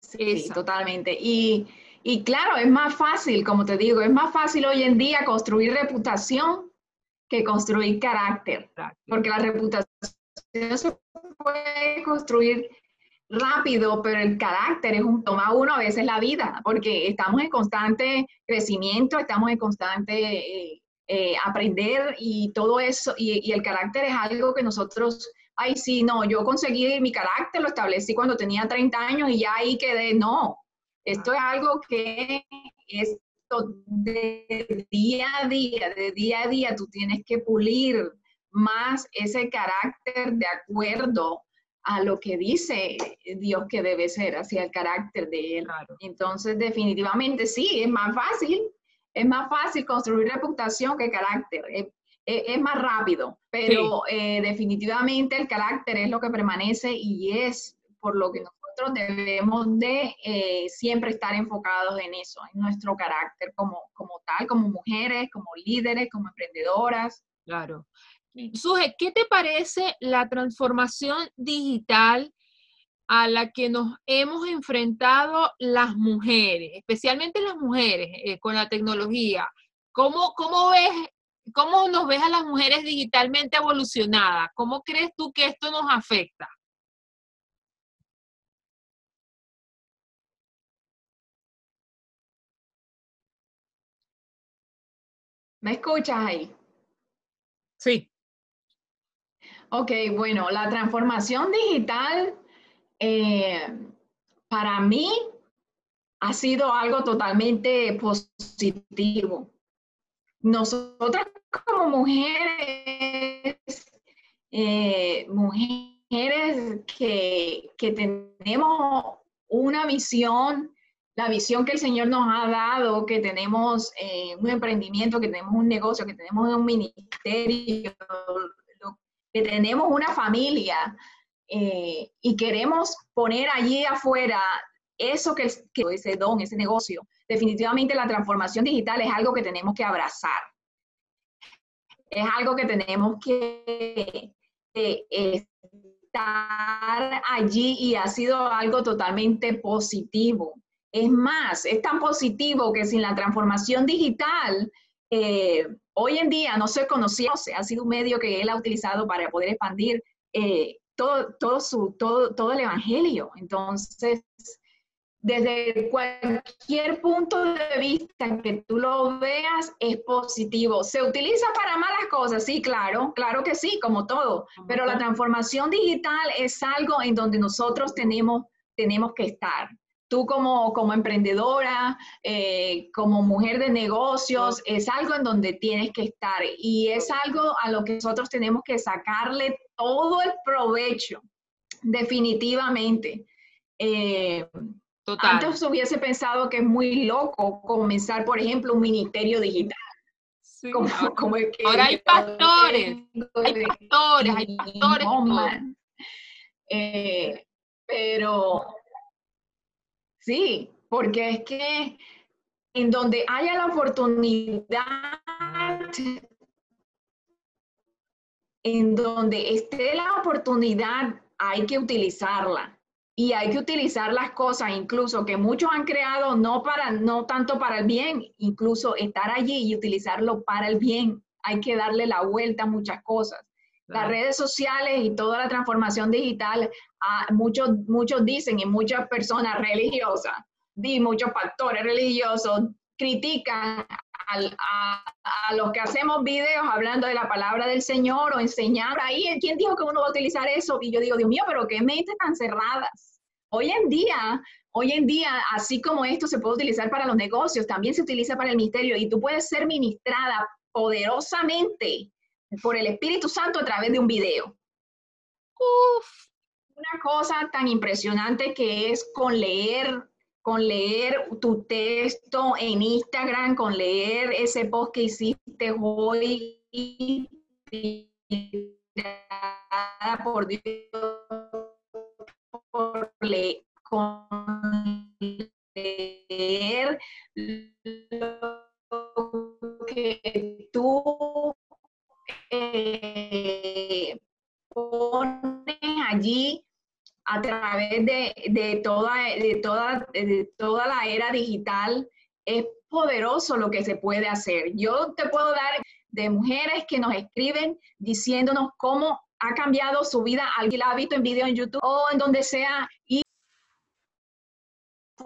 Sí, totalmente. Y, y claro, es más fácil, como te digo, es más fácil hoy en día construir reputación que construir carácter, porque la reputación se puede construir rápido, pero el carácter es un toma uno a veces la vida, porque estamos en constante crecimiento, estamos en constante eh, eh, aprender y todo eso, y, el carácter es algo que nosotros, ay, sí, no, yo conseguí mi carácter, lo establecí cuando tenía 30 años y ya ahí quedé, no, esto es algo que es de día a día, de día a día, tú tienes que pulir más ese carácter de acuerdo a lo que dice Dios que debe ser, hacia el carácter de Él. Entonces, definitivamente sí, es más fácil, es más fácil construir reputación que carácter, es, más rápido, pero eh, definitivamente el carácter es lo que permanece y es por lo que nosotros debemos de eh, siempre estar enfocados en eso, en nuestro carácter como, como tal, como mujeres, como líderes, como emprendedoras. Claro. Suje, ¿qué te parece la transformación digital a la que nos hemos enfrentado las mujeres, especialmente las mujeres eh, con la tecnología? ¿Cómo, ¿Cómo ves, cómo nos ves a las mujeres digitalmente evolucionadas? ¿Cómo crees tú que esto nos afecta? ¿Me escuchas ahí? Sí. Ok, bueno, la transformación digital eh, para mí ha sido algo totalmente positivo. Nosotras como mujeres, eh, mujeres que, que tenemos una visión la visión que el Señor nos ha dado, que tenemos eh, un emprendimiento, que tenemos un negocio, que tenemos un ministerio, tenemos una familia eh, y queremos poner allí afuera eso que, que ese don, ese negocio. Definitivamente la transformación digital es algo que tenemos que abrazar. Es algo que tenemos que estar allí y ha sido algo totalmente positivo. Es más, es tan positivo que sin la transformación digital, eh, hoy en día no se conocía, ha sido un medio que él ha utilizado para poder expandir eh, todo, todo, su, todo, todo el evangelio. Entonces, desde cualquier punto de vista que tú lo veas, es positivo. ¿Se utiliza para malas cosas? Sí, claro, claro que sí, como todo. Pero la transformación digital es algo en donde nosotros tenemos, tenemos que estar tú como, como emprendedora, eh, como mujer de negocios, es algo en donde tienes que estar y es algo a lo que nosotros tenemos que sacarle todo el provecho, definitivamente. Eh, antes hubiese pensado que es muy loco comenzar, por ejemplo, un ministerio digital. Ahora hay pastores, hay pastores, hay pastores. Eh, pero Sí, porque es que en donde haya la oportunidad, en donde esté la oportunidad, hay que utilizarla. Y hay que utilizar las cosas, incluso que muchos han creado, no para, no tanto para el bien, incluso estar allí y utilizarlo para el bien. Hay que darle la vuelta a muchas cosas. Las redes sociales y toda la transformación digital, ah, muchos, muchos dicen y muchas personas religiosas, y muchos factores religiosos critican a, los que hacemos videos hablando de la palabra del Señor o enseñar ahí, ¿quién dijo que uno va a utilizar eso? Y yo digo, Dios mío, pero qué mentes tan cerradas. Hoy en día, hoy en día, así como esto se puede utilizar para los negocios, también se utiliza para el misterio y tú puedes ser ministrada poderosamente por el Espíritu Santo a través de un video. Uf, una cosa tan impresionante que es con leer, con leer tu texto en Instagram, con leer ese post que hiciste hoy, por Dios por leer, leer lo que tú eh, pones allí a través de, toda, de, toda, de toda la era digital, es poderoso lo que se puede hacer. Yo te puedo dar de mujeres que nos escriben diciéndonos cómo ha cambiado su vida, alguien la ha visto en video en YouTube o en donde sea, y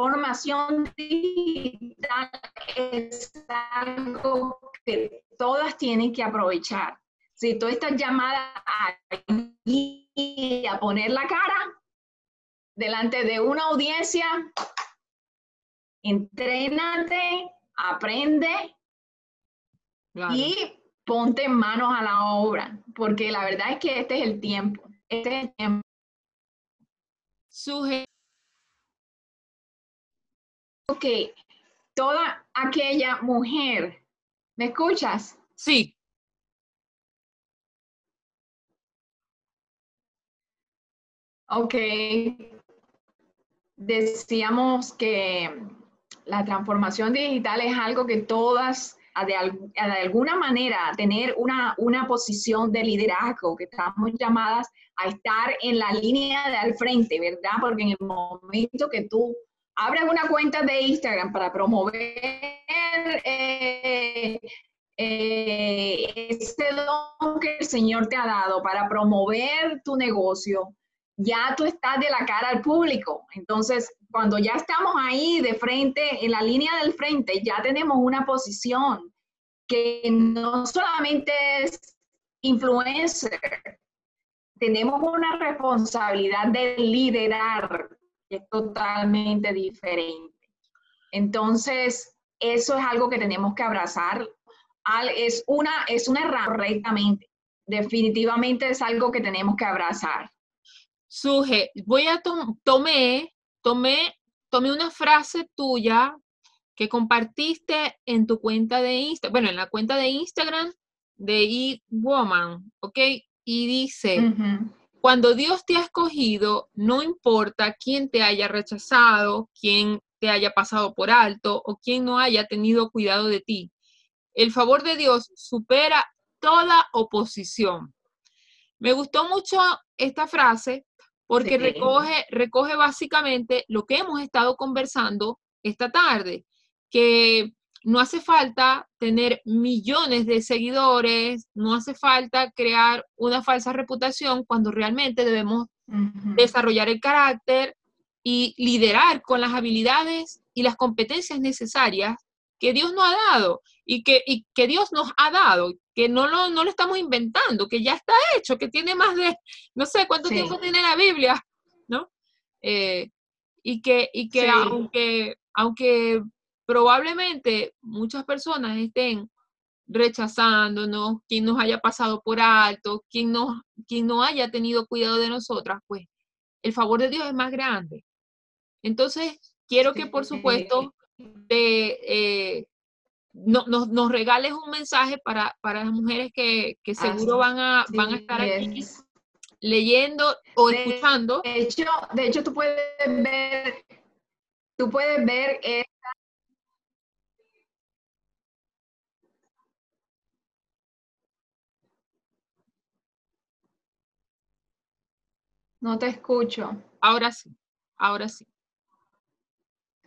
formación digital es algo que todas tienen que aprovechar. Si tú estás llamada a, a poner la cara delante de una audiencia, entrénate, aprende y ponte manos a la obra, porque la verdad es que este es el tiempo. Este es el tiempo. Que toda aquella mujer, ¿me escuchas? Sí. Ok. Decíamos que la transformación digital es algo que todas, de, alguna manera, tener una, una posición de liderazgo, que estamos llamadas a estar en la línea de al frente, ¿verdad? Porque en el momento que tú abres una cuenta de Instagram para promover eh, eh, ese don que el Señor te ha dado, para promover tu negocio, ya tú estás de la cara al público. Entonces, cuando ya estamos ahí de frente, en la línea del frente, ya tenemos una posición que no solamente es influencer, tenemos una responsabilidad de liderar, es totalmente diferente. Entonces, eso es algo que tenemos que abrazar. Es una, es una error correctamente. Definitivamente es algo que tenemos que abrazar. Suje, voy a tomar, tomé, tomé, tomé una frase tuya que compartiste en tu cuenta de Instagram, bueno, en la cuenta de Instagram de eWoman, ¿ok? Y dice, cuando Dios te ha escogido, no importa quién te haya rechazado, quién te haya pasado por alto o quién no haya tenido cuidado de ti. El favor de Dios supera toda oposición. Me gustó mucho esta frase porque recoge, recoge básicamente lo que hemos estado conversando esta tarde, que no hace falta tener millones de seguidores, no hace falta crear una falsa reputación cuando realmente debemos desarrollar el carácter y liderar con las habilidades y las competencias necesarias que Dios nos ha dado y que, que Dios nos ha dado, que no lo, no lo estamos inventando, que ya está hecho, que tiene más de, no sé cuánto tiempo tiene la Biblia, ¿no? Eh, y que, y que aunque, aunque probablemente muchas personas estén rechazándonos, quien nos haya pasado por alto, quien no, quien no haya tenido cuidado de nosotras, pues el favor de Dios es más grande. Entonces, quiero que por supuesto eh, nos, regales un mensaje para, las mujeres que, seguro van a, van a estar aquí leyendo o escuchando. De hecho, de hecho, tú puedes ver, tú puedes ver No te escucho. Ahora sí, ahora sí.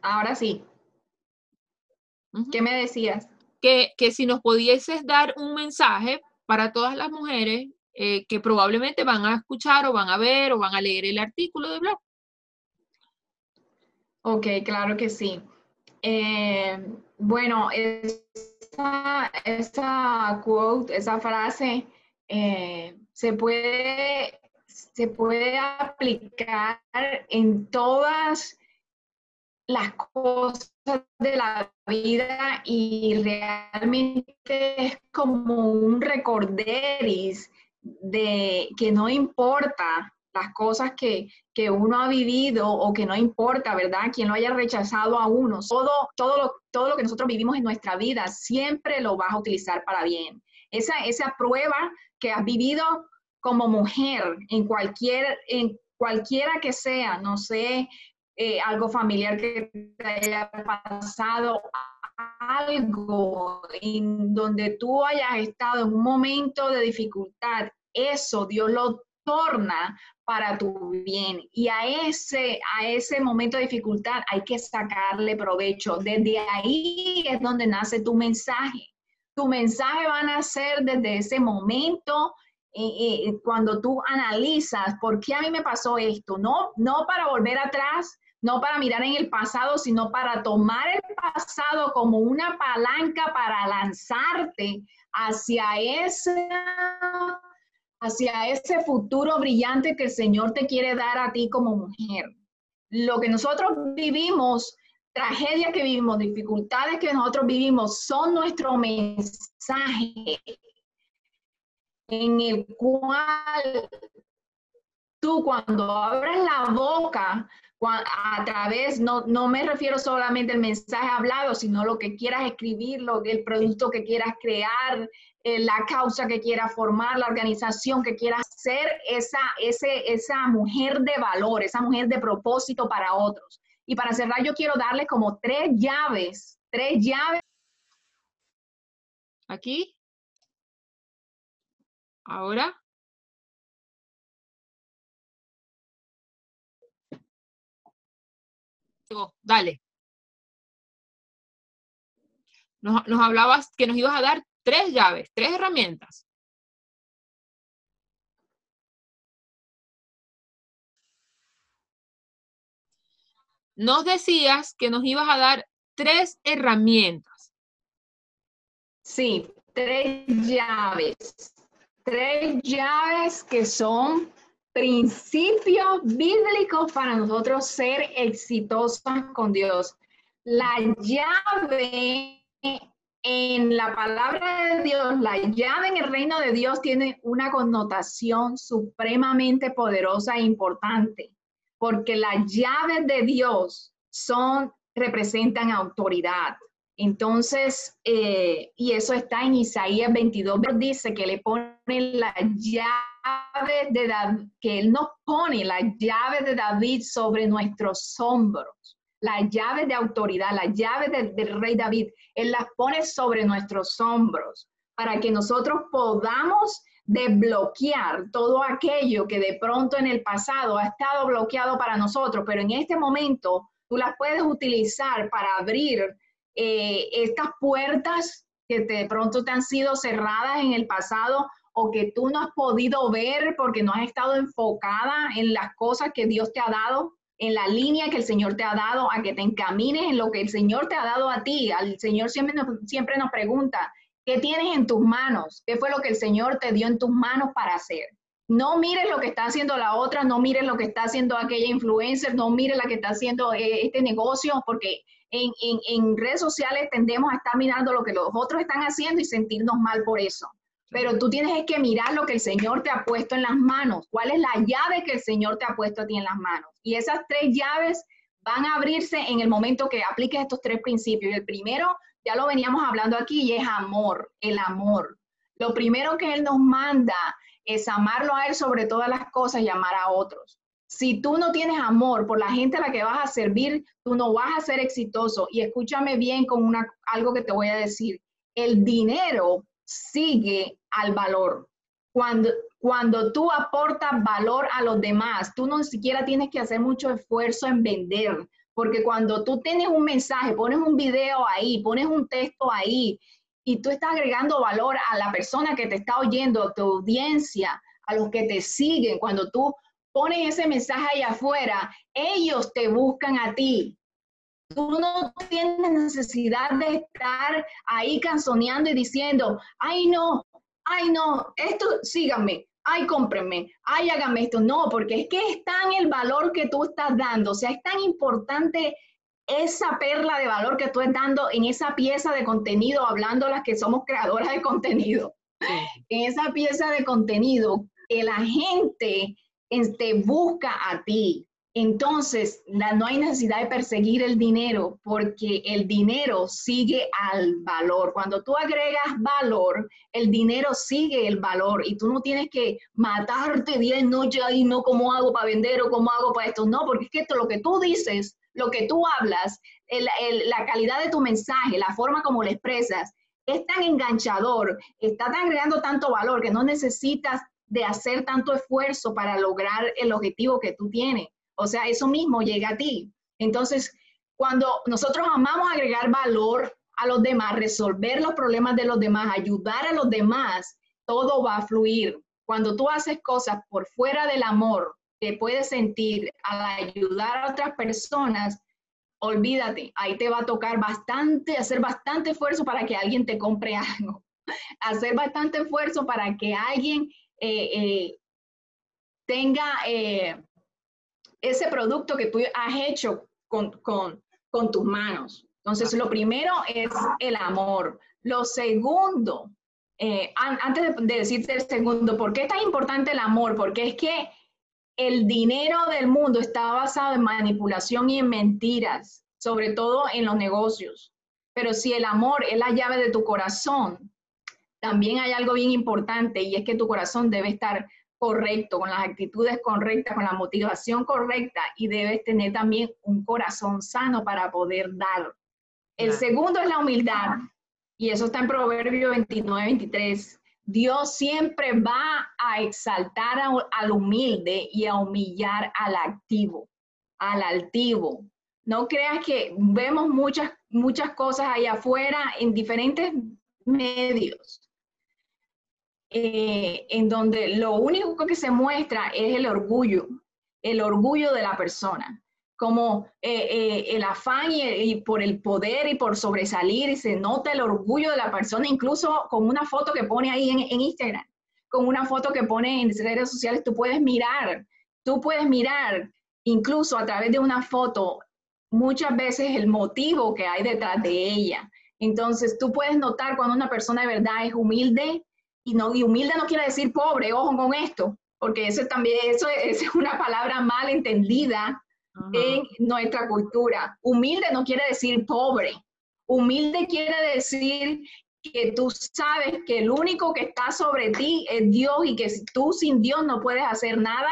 Ahora sí. ¿Qué me decías? Que, si nos pudieses dar un mensaje para todas las mujeres eh, que probablemente van a escuchar o van a ver o van a leer el artículo de blog. Ok, claro que sí. Eh, bueno, esa, esa, quote, esa frase eh, se puede se puede aplicar en todas las cosas de la vida y realmente es como un recorderis de que no importa las cosas que, uno ha vivido o que no importa, ¿verdad? Quien lo haya rechazado a uno. Todo, todo, lo, todo lo que nosotros vivimos en nuestra vida siempre lo vas a utilizar para bien. Esa, esa prueba que has vivido como mujer, en cualquier, en cualquiera que sea, no sé, eh, algo familiar que te haya pasado, algo en donde tú hayas estado en un momento de dificultad, eso Dios lo torna para tu bien. Y a ese, a ese momento de dificultad hay que sacarle provecho. Desde ahí es donde nace tu mensaje. Tu mensaje va a nacer desde ese momento cuando tú analizas por qué a mí me pasó esto. No, no para volver atrás, no para mirar en el pasado, sino para tomar el pasado como una palanca para lanzarte hacia ese hacia ese futuro brillante que el Señor te quiere dar a ti como mujer. Lo que nosotros vivimos, tragedias que vivimos, dificultades que nosotros vivimos, son nuestro mensaje en el cual tú cuando abres la boca a través, no, no me refiero solamente al mensaje hablado, sino lo que quieras escribir, lo, el producto que quieras crear, eh, la causa que quieras formar, la organización que quieras ser, esa, ese, esa mujer de valor, esa mujer de propósito para otros. Y para cerrar, yo quiero darles como tres llaves, tres llaves. Aquí. Ahora. dale. Nos, nos, hablabas que nos ibas a dar tres llaves, tres herramientas. Nos decías que nos ibas a dar tres herramientas. Sí, tres llaves. Tres llaves que son principios bíblicos para nosotros ser exitosos con Dios. La llave en la palabra de Dios, la llave en el reino de Dios tiene una connotación supremamente poderosa e importante, porque las llaves de Dios son, representan autoridad. Entonces, eh, y eso está en Isaías 22, dice que le pone la llave de David, que Él nos pone la llave de David sobre nuestros hombros, la llave de autoridad, la llave del rey David, Él las pone sobre nuestros hombros para que nosotros podamos desbloquear todo aquello que de pronto en el pasado ha estado bloqueado para nosotros, pero en este momento tú las puedes utilizar para abrir eh, estas puertas que de pronto te han sido cerradas en el pasado o que tú no has podido ver porque no has estado enfocada en las cosas que Dios te ha dado, en la línea que el Señor te ha dado, a que te encamines en lo que el Señor te ha dado a ti. Al Señor siempre nos, siempre nos pregunta, ¿qué tienes en tus manos? ¿Qué fue lo que el Señor te dio en tus manos para hacer? No mires lo que está haciendo la otra, no mires lo que está haciendo aquella influencer, no mires la que está haciendo eh, este negocio, porque en, redes sociales tendemos a estar mirando lo que los otros están haciendo y sentirnos mal por eso. Pero tú tienes que mirar lo que el Señor te ha puesto en las manos. ¿Cuál es la llave que el Señor te ha puesto a ti en las manos? Y esas tres llaves van a abrirse en el momento que apliques estos tres principios. Y el primero, ya lo veníamos hablando aquí, y es amor, el amor. Lo primero que Él nos manda es amarlo a Él sobre todas las cosas y amar a otros. Si tú no tienes amor por la gente a la que vas a servir, tú no vas a ser exitoso. Y escúchame bien con una, algo que te voy a decir. El dinero sigue al valor. Cuando, cuando tú aportas valor a los demás, tú no siquiera tienes que hacer mucho esfuerzo en vender, porque cuando tú tienes un mensaje, pones un video ahí, pones un texto ahí, y tú estás agregando valor a la persona que te está oyendo, a tu audiencia, a los que te siguen, cuando tú pones ese mensaje allá afuera, ellos te buscan a ti. Tú no tienes necesidad de estar ahí canzoneando y diciendo, ay no, ay no, esto síganme, ay cómprenme, ay háganme esto. No, porque es que es tan el valor que tú estás dando, o sea, es tan importante esa perla de valor que tú estás dando en esa pieza de contenido, hablando las que somos creadoras de contenido, en esa pieza de contenido, que la gente te busca a ti. entonces no hay necesidad de perseguir el dinero porque el dinero sigue al valor. Cuando tú agregas valor, el dinero sigue el valor y tú no tienes que matarte bien noche ahí, no cómo hago para vender o cómo hago para esto. No, porque es que esto, lo que tú dices, lo que tú hablas, la calidad de tu mensaje, la forma como lo expresas, es tan enganchador, está agregando tanto valor que no necesitas de hacer tanto esfuerzo para lograr el objetivo que tú tienes. O sea, eso mismo llega a ti. Entonces, cuando nosotros amamos agregar valor a los demás, resolver los problemas de los demás, ayudar a los demás, todo va a fluir. Cuando tú haces cosas por fuera del amor que puedes sentir al ayudar a otras personas, olvídate, ahí te va a tocar bastante, hacer bastante esfuerzo para que alguien te compre algo, hacer bastante esfuerzo para que alguien eh, eh, tenga eh, ese producto que tú has hecho con, tus manos. Entonces, lo primero es el amor. Lo segundo, antes de, de decirte el segundo, ¿por qué es tan importante el amor? Porque es que el dinero del mundo está basado en manipulación y en mentiras, sobre todo en los negocios. Pero si el amor es la llave de tu corazón, también hay algo bien importante y es que tu corazón debe estar correcto, con las actitudes correctas, con la motivación correcta y debes tener también un corazón sano para poder dar. El segundo es la humildad y eso está en Proverbio 29, 23. Dios siempre va a exaltar al humilde y a humillar al activo, al altivo. No creas que vemos muchas, muchas cosas allá afuera en diferentes medios, eh, en donde lo único que se muestra es el orgullo, el orgullo de la persona como eh, eh, el afán y, por el poder y por sobresalir y se nota el orgullo de la persona, incluso con una foto que pone ahí en, en Instagram, con una foto que pone en redes sociales, tú puedes mirar, tú puedes mirar incluso a través de una foto muchas veces el motivo que hay detrás de ella. Entonces tú puedes notar cuando una persona de verdad es humilde y, no, y humilde no quiere decir pobre, ojo con esto, porque eso también eso es una palabra mal entendida en nuestra cultura. Humilde no quiere decir pobre. Humilde quiere decir que tú sabes que el único que está sobre ti es Dios y que tú sin Dios no puedes hacer nada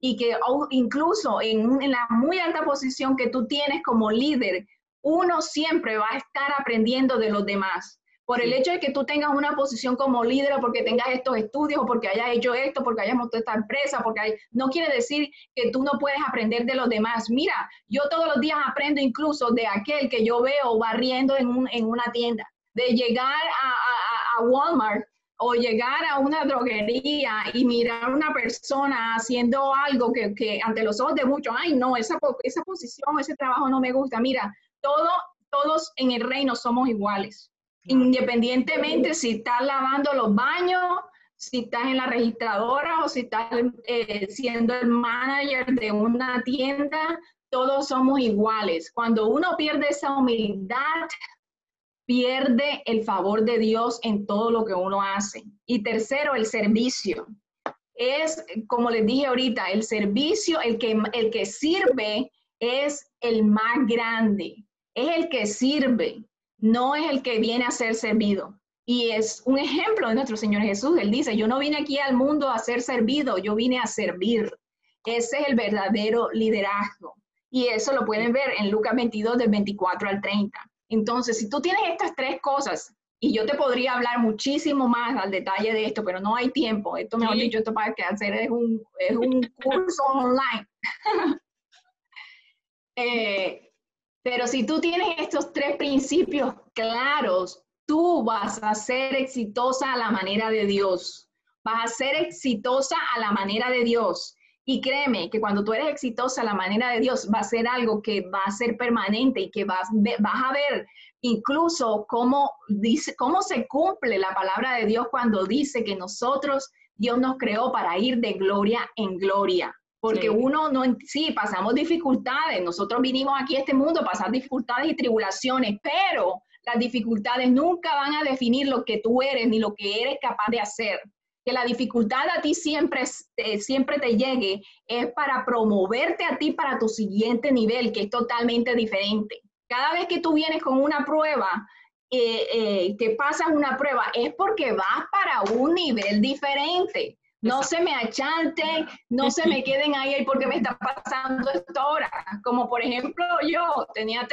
y que incluso en, en la muy alta posición que tú tienes como líder, uno siempre va a estar aprendiendo de los demás por el hecho de que tú tengas una posición como líder o porque tengas estos estudios o porque hayas hecho esto, porque hayas montado esta empresa, porque no quiere decir que tú no puedes aprender de los demás. Mira, yo todos los días aprendo incluso de aquel que yo veo barriendo en, una tienda, de llegar a, Walmart o llegar a una droguería y mirar a una persona haciendo algo que, ante los ojos de muchos, ay no, esa, esa posición, ese trabajo no me gusta. Mira, todo, todos en el reino somos iguales independientemente si estás lavando los baños, si estás en la registradora o si estás eh, siendo el manager de una tienda, todos somos iguales. Cuando uno pierde esa humildad, pierde el favor de Dios en todo lo que uno hace. Y tercero, el servicio. Es, como les dije ahorita, el servicio, el que, el que sirve es el más grande, es el que sirve no es el que viene a ser servido. Y es un ejemplo de nuestro Señor Jesús. Él dice, yo no vine aquí al mundo a ser servido, yo vine a servir. Ese es el verdadero liderazgo. Y eso lo pueden ver en Lucas 22, del 24 al 30. Entonces, si tú tienes estas tres cosas, y yo te podría hablar muchísimo más al detalle de esto, pero no hay tiempo. Esto, mejor dicho, esto para que hacer es un, es un curso online. eh, pero si tú tienes estos tres principios claros, tú vas a ser exitosa a la manera de Dios. Vas a ser exitosa a la manera de Dios. Y créeme que cuando tú eres exitosa a la manera de Dios, va a ser algo que va a ser permanente y que vas, vas a ver incluso cómo, dice, cómo se cumple la palabra de Dios cuando dice que nosotros, Dios nos creó para ir de gloria en gloria porque uno no, sí, pasamos dificultades, nosotros vinimos aquí a este mundo a pasar dificultades y tribulaciones, pero las dificultades nunca van a definir lo que tú eres ni lo que eres capaz de hacer. que la dificultad a ti siempre, eh, siempre te llegue, es para promoverte a ti para tu siguiente nivel, que es totalmente diferente. Cada vez que tú vienes con una prueba, eh, eh, que pasas una prueba, es porque vas para un nivel diferente. No se me achanten, no se me queden ahí porque me está pasando esto ahora. Como por ejemplo yo tenía,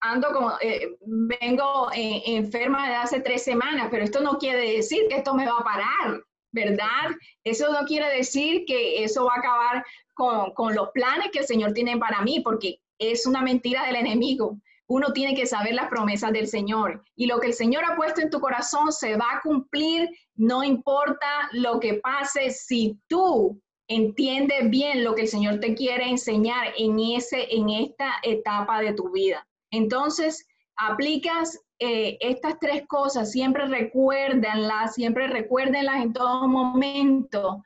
ando como, eh, vengo eh, enferma de hace tres semanas, pero esto no quiere decir que esto me va a parar, ¿verdad? Eso no quiere decir que eso va a acabar con, con los planes que el Señor tiene para mí, porque es una mentira del enemigo uno tiene que saber las promesas del Señor. Y lo que el Señor ha puesto en tu corazón se va a cumplir, no importa lo que pase, si tú entiendes bien lo que el Señor te quiere enseñar en, ese, en esta etapa de tu vida. Entonces, aplicas eh, estas tres cosas, siempre recuérdenlas, siempre recuérdenlas en todo momento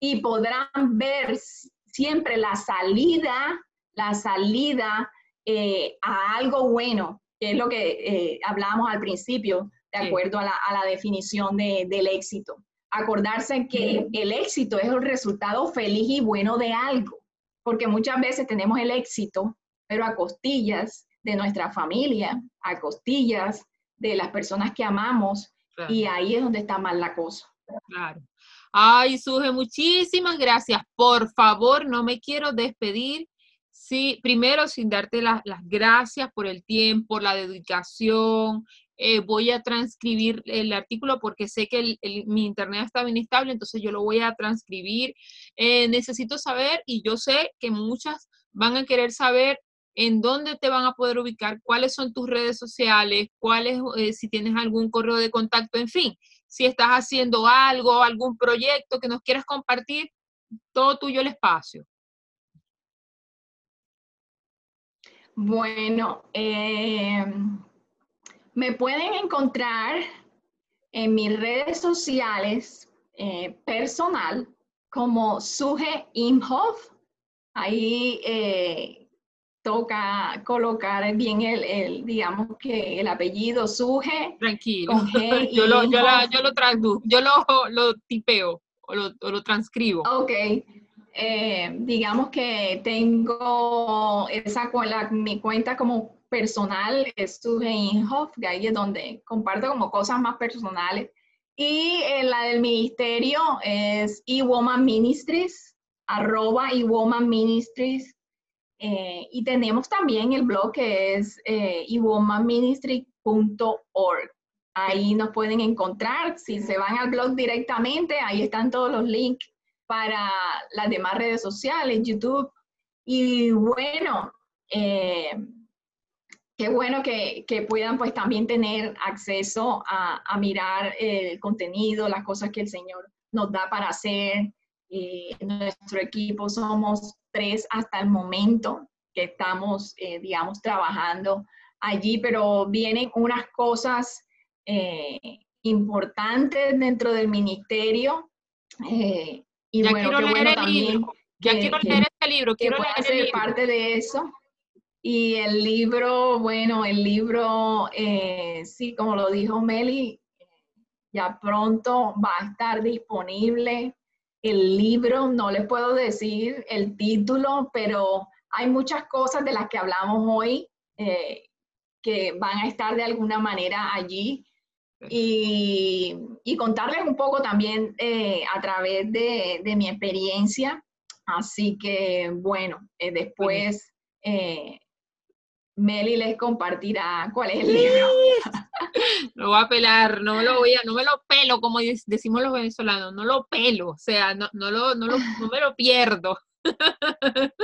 y podrán ver siempre la salida, la salida eh, a algo bueno, que es lo que eh, hablábamos al principio, de acuerdo a, la, definición del éxito. Acordarse que el éxito es el resultado feliz y bueno de algo, porque muchas veces tenemos el éxito, pero a costillas de nuestra familia, a costillas de las personas que amamos, y ahí es donde está mal la cosa. Claro. Ay, Suje, muchísimas gracias. Por favor, no me quiero despedir Sí, primero sin darte las gracias por el tiempo, la dedicación. Eh, voy a transcribir el artículo porque sé que mi internet está inestable, entonces yo lo voy a transcribir. Eh, necesito saber y yo sé que muchas van a querer saber en dónde te van a poder ubicar, cuáles son tus redes sociales, cuáles, eh, si tienes algún correo de contacto, en fin, si estás haciendo algo, algún proyecto que nos quieras compartir, todo tuyo el espacio. Bueno, eh, me pueden encontrar en mis redes sociales eh, personal como Suje Imhoff. Ahí eh, toca colocar bien el, digamos que el apellido Suje. Tranquilo. yo, lo, yo, yo, lo traduzco, yo lo, lo tipeo o lo, o lo transcribo. Ok. Eh, digamos que tengo esa mi cuenta como personal es Inhof, que ahí es donde comparto como cosas más personales. Y eh, la del ministerio es eWoman Ministries, arroba eWoman Ministries. Eh, y tenemos también el blog que es eh, ewomanministry.org. Ahí nos pueden encontrar. Si se van al blog directamente, ahí están todos los links para las demás redes sociales, YouTube. Y bueno, eh, qué bueno que, puedan pues también tener acceso a, mirar el contenido, las cosas que el Señor nos da para hacer. Eh, nuestro equipo somos tres hasta el momento que estamos, eh, digamos, trabajando allí, pero vienen unas cosas importantes dentro del ministerio. Y ya quiero leer el libro. Ya quiero leer este libro, quiero leer ser parte de eso. Y el libro, bueno, el libro, eh, sí, como lo dijo Meli, ya pronto va a estar disponible el libro. No les puedo decir el título, pero hay muchas cosas de las que hablamos hoy eh, que van a estar de alguna manera allí y, contarles un poco también eh, a través de, mi experiencia. Así que, bueno, eh, después eh, Meli les compartirá cuál es el libro. Lo voy a pelar, no lo voy a, no me lo pelo, como decimos los venezolanos, no lo pelo, o sea, no, no, lo, no, lo, no me lo pierdo.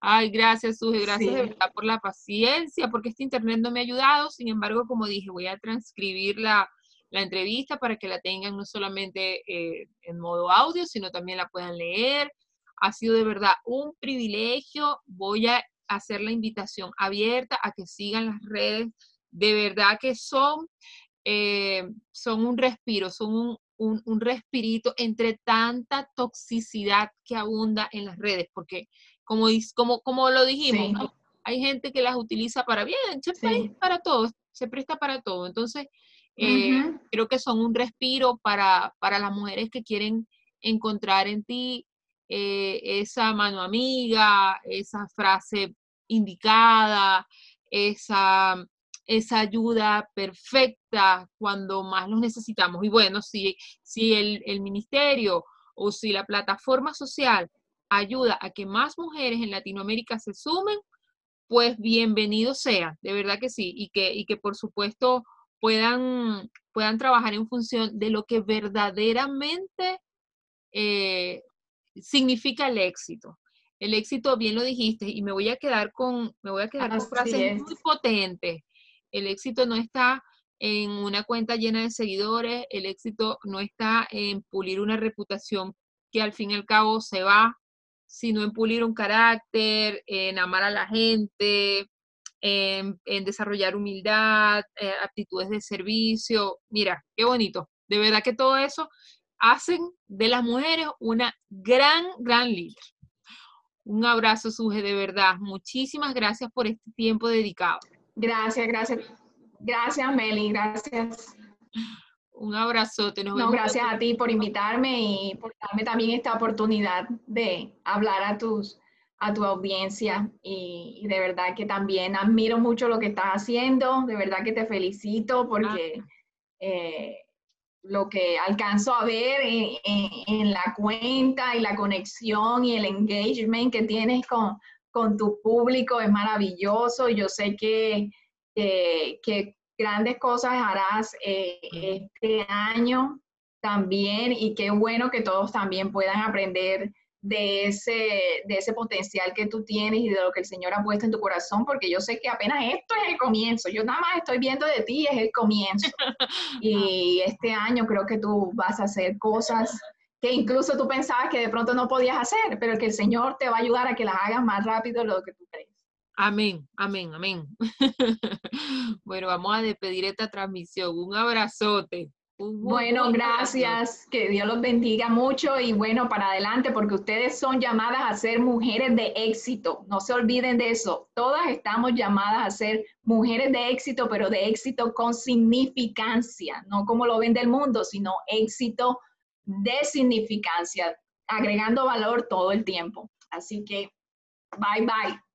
Ay, gracias, Suge, gracias de verdad por la paciencia, porque este internet no me ha ayudado. Sin embargo, como dije, voy a transcribir la, entrevista para que la tengan no solamente eh, en modo audio, sino también la puedan leer. Ha sido de verdad un privilegio. Voy a hacer la invitación abierta a que sigan las redes. De verdad que son, eh, son un respiro, son un, un, respirito entre tanta toxicidad que abunda en las redes, porque como, como, como lo dijimos, hay gente que las utiliza para bien, se para todo, se presta para todo. Entonces, Eh, creo que son un respiro para, para, las mujeres que quieren encontrar en ti eh, esa mano amiga, esa frase indicada, esa, esa ayuda perfecta cuando más los necesitamos. Y bueno, si, si el, el ministerio o si la plataforma social ayuda a que más mujeres en Latinoamérica se sumen, pues bienvenido sea, de verdad que sí, y que, y que por supuesto puedan, puedan trabajar en función de lo que verdaderamente eh, significa el éxito. El éxito, bien lo dijiste, y me voy a quedar con, me voy a quedar con frases muy potentes. El éxito no está en una cuenta llena de seguidores, el éxito no está en pulir una reputación que al fin y al cabo se va, sino en pulir un carácter, en amar a la gente, en, desarrollar humildad, eh, aptitudes de servicio. Mira, qué bonito. De verdad que todo eso hacen de las mujeres una gran, gran líder. Un abrazo, Suje, de verdad. Muchísimas gracias por este tiempo dedicado. Gracias, gracias. Gracias, Meli, gracias. Un abrazote. no, gracias a ti por invitarme y por darme también esta oportunidad de hablar a tus a tu audiencia y, de verdad que también admiro mucho lo que estás haciendo, de verdad que te felicito porque eh, lo que alcanzo a ver en, la cuenta y la conexión y el engagement que tienes con, con tu público es maravilloso. Yo sé que, que grandes cosas harás eh, este año también y qué bueno que todos también puedan aprender de ese, de ese potencial que tú tienes y de lo que el Señor ha puesto en tu corazón, porque yo sé que apenas esto es el comienzo. Yo nada más estoy viendo de ti, es el comienzo. Y este año creo que tú vas a hacer cosas que incluso tú pensabas que de pronto no podías hacer, pero que el Señor te va a ayudar a que las hagas más rápido de lo que tú crees. Amén, amén, amén. bueno, vamos a despedir esta transmisión. Un abrazote. Bueno, gracias. Que Dios los bendiga mucho y bueno, para adelante, porque ustedes son llamadas a ser mujeres de éxito. No se olviden de eso. Todas estamos llamadas a ser mujeres de éxito, pero de éxito con significancia, no como lo ven del mundo, sino éxito de significancia, agregando valor todo el tiempo. Así que, bye bye.